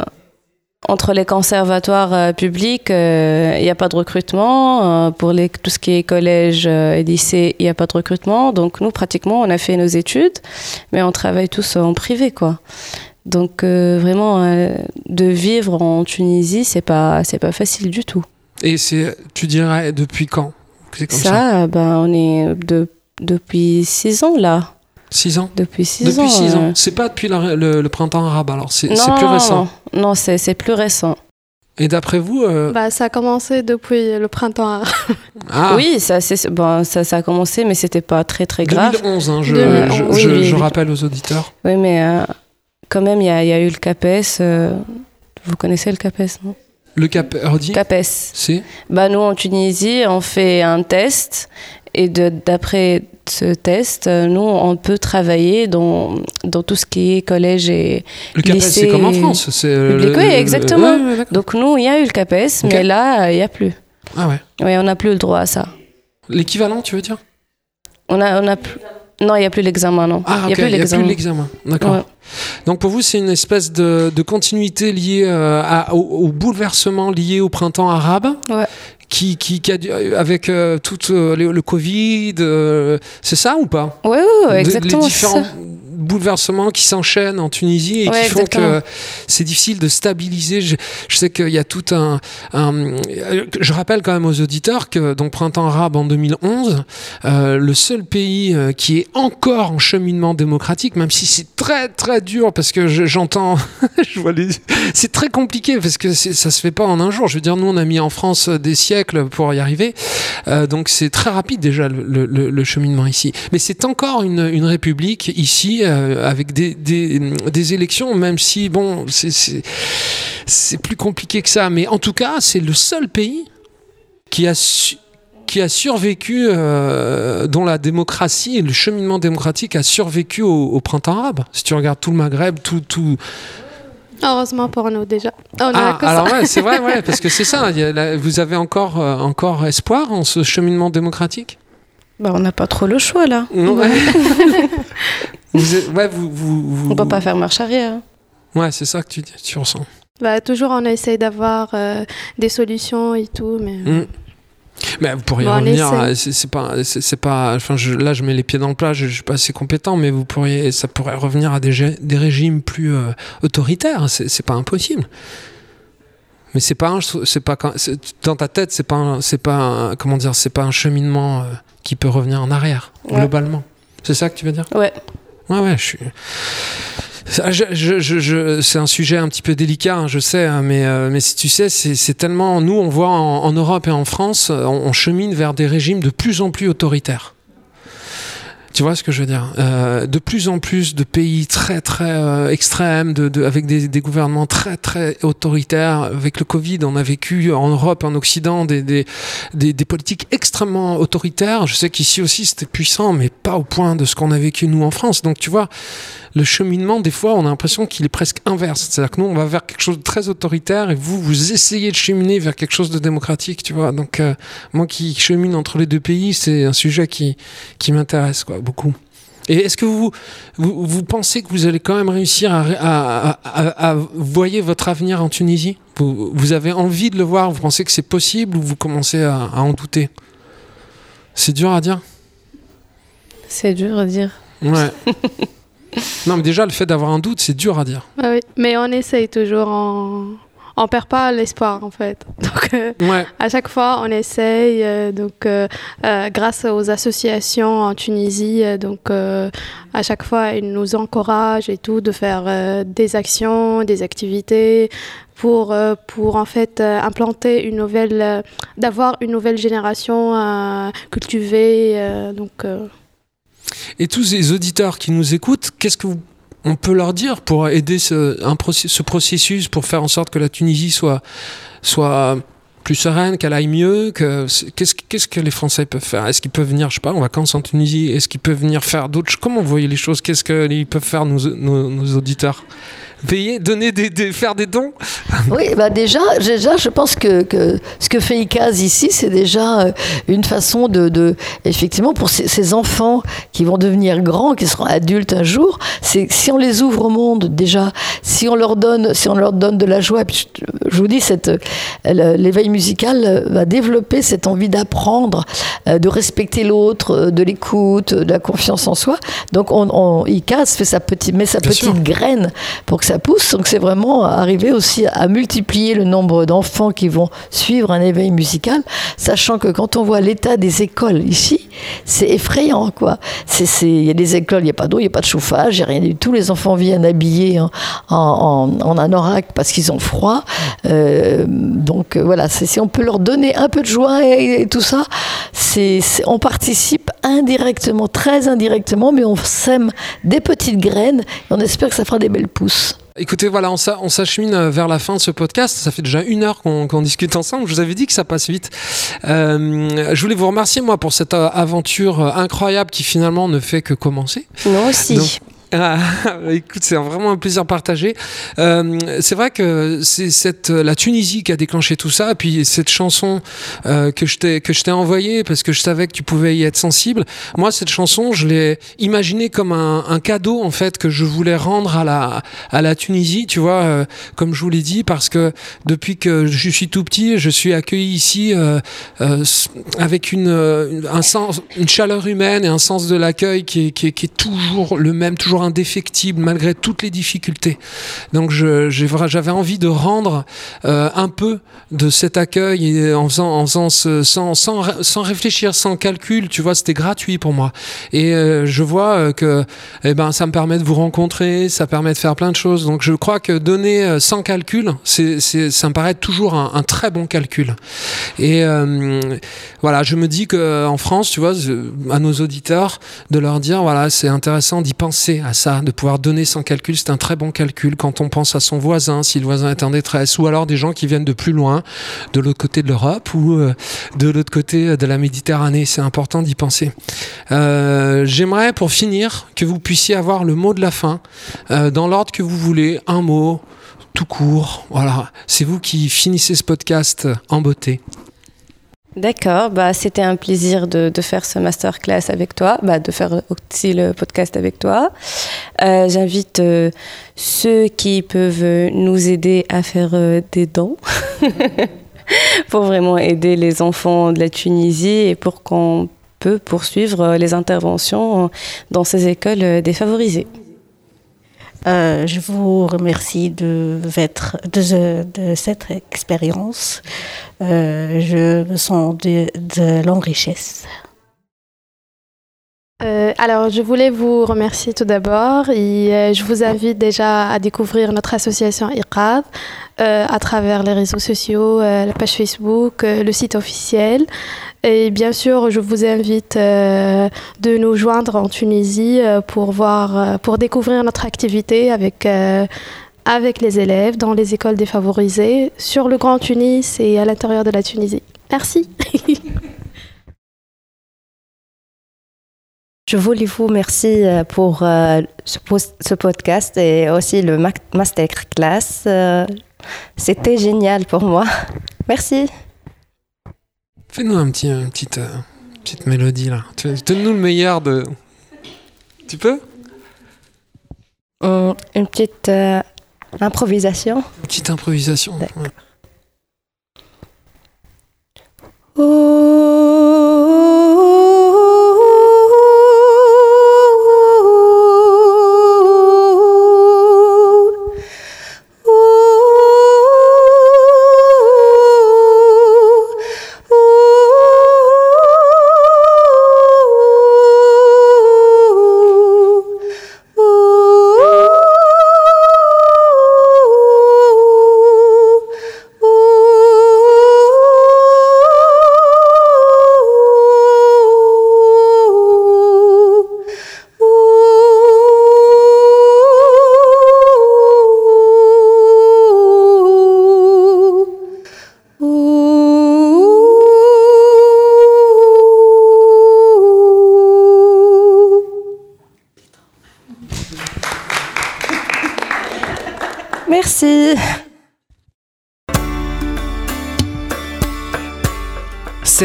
entre les conservatoires euh, publics. Il n'y a pas de recrutement. pour les, tout ce qui est collège et lycée, il n'y a pas de recrutement. Donc, nous, pratiquement, on a fait nos études, mais on travaille tous en privé, quoi. Donc euh, vraiment, euh, de vivre en Tunisie, c'est pas c'est pas facile du tout. Et c'est, tu dirais, depuis quand comme ça, ça ben, on est de, depuis six ans là. Six ans Depuis six ans. Depuis six ans. C'est pas depuis le, printemps arabe, alors c'est plus récent. Non, non c'est plus récent. Et d'après vous euh, bah, Ça a commencé depuis le printemps arabe. Ah. Oui, ça, bon, ça, ça, a commencé, mais c'était pas très très grave. 2011, hein, je, je, je, je, rappelle aux auditeurs. Oui, mais quand même, il y, y, a eu le CAPES. Euh, vous connaissez le CAPES, non? Le CAP, CAPES. C'est bah, Nous, en Tunisie, on fait un test. Et d'après ce test, nous, on peut travailler dans, dans tout ce qui est collège et le CAPES, c'est comme en France. C'est le, oui, exactement. Ouais, Donc, nous, il y a eu le CAPES, okay. mais là, il n'y a plus. Ah ouais Oui, on n'a plus le droit à ça. L'équivalent, tu veux dire? On a, on a plus Non, il n'y a plus l'examen, non. Ah, il n'y a plus l'examen. D'accord. Ouais. Donc pour vous, c'est une espèce de, de continuité liée euh, à- au, au bouleversement lié au printemps arabe. Ouais. Qui, qui, qui a dû- avec euh, tout euh, le, le Covid, euh, c'est ça ou pas? Ouais, ouais, exactement. Les différents. Bouleversements qui s'enchaînent en Tunisie et Ouais, qui font exactement. que c'est difficile de stabiliser. Je, je sais qu'il y a tout un, un- Je rappelle quand même aux auditeurs que donc printemps arabe en 2011, euh, le seul pays euh, qui est encore en cheminement démocratique, même si c'est très très dur parce que je- j'entends, je vois les, c'est très compliqué parce que ça se fait pas en un jour. Je veux dire, nous on a mis en France des siècles pour y arriver, Euh, donc c'est très rapide déjà le, le- le- le cheminement ici. Mais c'est encore une, une république ici euh, avec des, des, des élections, même si bon, c'est- plus compliqué que ça. Mais en tout cas, c'est le seul pays qui a su- qui a survécu, euh, dont la démocratie et le cheminement démocratique a survécu au, au printemps arabe. Si tu regardes tout le Maghreb, tout, tout, Heureusement pour nous déjà. On a ah, alors ouais, c'est vrai, ouais, parce que c'est ça. il y a la- vous avez encore, euh, encore espoir en ce cheminement démocratique? Bah, on n'a pas trop le choix, là. Non, ouais. vous, êtes- ouais, vous, vous, vous- On peut pas faire marche arrière. hein. Ouais, c'est ça que tu, tu ressens. Bah, toujours on essaye d'avoir euh, des solutions et tout, mais Mm. Mais vous pourriez Bon, revenir. C'est pas, c'est pas. Enfin, je- là, je mets les pieds dans le plat. Je, je suis pas assez compétent, mais vous pourriez, ça pourrait revenir à des, régimes plus euh, autoritaires. C'est pas impossible. Mais c'est pas, c'est pas dans ta tête, c'est pas, c'est pas, un- comment dire, c'est pas un cheminement euh, qui peut revenir en arrière Ouais. globalement. C'est ça que tu veux dire? Ouais. Ouais, ouais. Ça, je- c'est un sujet un petit peu délicat, hein, je sais, hein, mais, euh, mais si tu sais, c'est tellement. Nous, on voit en, Europe et en France, on chemine vers des régimes de plus en plus autoritaires. Tu vois ce que je veux dire? Euh, De plus en plus de pays très très euh, extrêmes, avec des, gouvernements très très autoritaires. Avec le Covid, on a vécu en Europe, en Occident, des, des, politiques extrêmement autoritaires. Je sais qu'ici aussi c'était puissant, mais pas au point de ce qu'on a vécu nous en France. Donc tu vois, le cheminement, des fois, on a l'impression qu'il est presque inverse. C'est-à-dire que nous, on va vers quelque chose de très autoritaire et vous, vous essayez de cheminer vers quelque chose de démocratique, tu vois. Donc, euh, moi qui chemine entre les deux pays, c'est un sujet qui, qui m'intéresse, beaucoup. Et est-ce que vous, vous, vous pensez que vous allez quand même réussir à, à, à, à- à- voyez votre avenir en Tunisie? Vous, vous avez envie de le voir Vous pensez que c'est possible ou vous commencez à, en douter? C'est dur à dire C'est dur à dire. Ouais. non, mais déjà, le fait d'avoir un doute, c'est dur à dire. Ah oui. mais on essaye toujours, on, on perd pas l'espoir en fait. Donc euh, Ouais. à chaque fois on essaye, euh, donc euh, grâce aux associations en Tunisie, donc à chaque fois ils nous encouragent et tout de faire des actions, des activités pour pour en fait implanter une nouvelle, d'avoir une nouvelle génération cultivée, donc. Et tous ces auditeurs qui nous écoutent, qu'est-ce que vous- on peut leur dire pour aider ce, ce processus, pour faire en sorte que la Tunisie soit, soit plus sereine, qu'elle aille mieux qu'est-ce, qu'est-ce que les Français peuvent faire? Est-ce qu'ils peuvent venir, je sais pas, en vacances en Tunisie Est-ce qu'ils peuvent venir faire d'autres Comment vous voyez les choses? Qu'est-ce qu'ils peuvent faire, nos, nos, auditeurs? Payer, donner des, faire des dons? Oui, bah déjà, déjà, je pense que, ce que fait ICAS ici, c'est déjà euh, une façon de, effectivement, pour ces, enfants qui vont devenir grands, qui seront adultes un jour, c'est si on les ouvre au monde déjà, si on leur donne, si on leur donne de la joie, je, je vous dis, euh, l'éveil musical euh, va développer cette envie d'apprendre, euh, de respecter l'autre, euh, de l'écoute, de la confiance en soi. Donc, on, on, ICAS fait sa petite, met sa Bien petite sûr. graine pour que ça pousse. Donc c'est vraiment arriver aussi à multiplier le nombre d'enfants qui vont suivre un éveil musical, sachant que quand on voit l'état des écoles ici, c'est effrayant quoi. Il y a des écoles, il n'y a pas d'eau, il n'y a pas de chauffage, il n'y a rien du tout. Les enfants viennent habillés en, en, en, en anorak parce qu'ils ont froid. Euh, donc voilà, c'est, si on peut leur donner un peu de joie et, et tout ça, c'est, c'est- on participe indirectement, très indirectement, mais on sème des petites graines et on espère que ça fera des belles pousses. Écoutez, voilà, on s'a- on s'achemine euh, vers la fin de ce podcast. Ça fait déjà une heure qu'on qu'on discute ensemble. Je vous avais dit que ça passe vite. Euh, je voulais vous remercier, moi, pour cette euh, aventure incroyable qui finalement ne fait que commencer. Moi aussi. Donc, Ah, écoute, c'est vraiment un plaisir partagé. Euh, c'est vrai que c'est cette la Tunisie qui a déclenché tout ça, et puis cette chanson euh, que je t'ai envoyée parce que je savais que tu pouvais y être sensible. Moi, cette chanson, je l'ai imaginée comme un, cadeau en fait que je voulais rendre à la à la Tunisie, tu vois, euh, comme je vous l'ai dit, parce que depuis que je suis tout petit, je suis accueilli ici avec une une chaleur humaine et un sens de l'accueil qui qui, qui est toujours le même, toujours indéfectible malgré toutes les difficultés. Donc j'avais envie de rendre euh, un peu de cet accueil en faisant, sans, réfléchir, sans calcul, tu vois, c'était gratuit pour moi. Et euh, je vois euh, que eh ben, ça me permet de vous rencontrer, ça permet de faire plein de choses. Donc je crois que donner sans calcul, ça me paraît toujours un, très bon calcul. Et voilà, je me dis que en France, tu vois, à nos auditeurs, de leur dire, voilà, c'est intéressant d'y penser ça, de pouvoir donner sans calcul, c'est un très bon calcul quand on pense à son voisin, si le voisin est en détresse, ou alors des gens qui viennent de plus loin, de l'autre côté de l'Europe ou euh, de l'autre côté de la Méditerranée. C'est important d'y penser. Euh, J'aimerais, pour finir, que vous puissiez avoir le mot de la fin, euh, dans l'ordre que vous voulez, un mot, tout court. Voilà, c'est vous qui finissez ce podcast en beauté. D'accord, bah, c'était un plaisir de, faire ce masterclass avec toi, bah, de faire aussi le podcast avec toi. Euh, J'invite euh, ceux qui peuvent nous aider à faire euh, des dons pour vraiment aider les enfants de la Tunisie et pour qu'on peut poursuivre les interventions dans ces écoles défavorisées. Euh, je vous remercie de, cette expérience. Euh, je me sens de, de. Euh, alors, je voulais vous remercier tout d'abord et je vous invite déjà à découvrir notre association euh, à travers les réseaux sociaux, la page Facebook, le site officiel. Et bien sûr, je vous invite de nous joindre en Tunisie pour, voir, pour découvrir notre activité avec, avec les élèves dans les écoles défavorisées sur le Grand Tunis et à l'intérieur de la Tunisie. Merci. Je voulais vous remercier pour euh, ce, podcast et aussi le masterclass. Euh, C'était génial pour moi. Merci. Fais-nous un petit, une petite, euh, petite mélodie là. Donne-nous le meilleur de. Tu peux? Une petite euh, improvisation. Une petite improvisation. Ouais. Merci.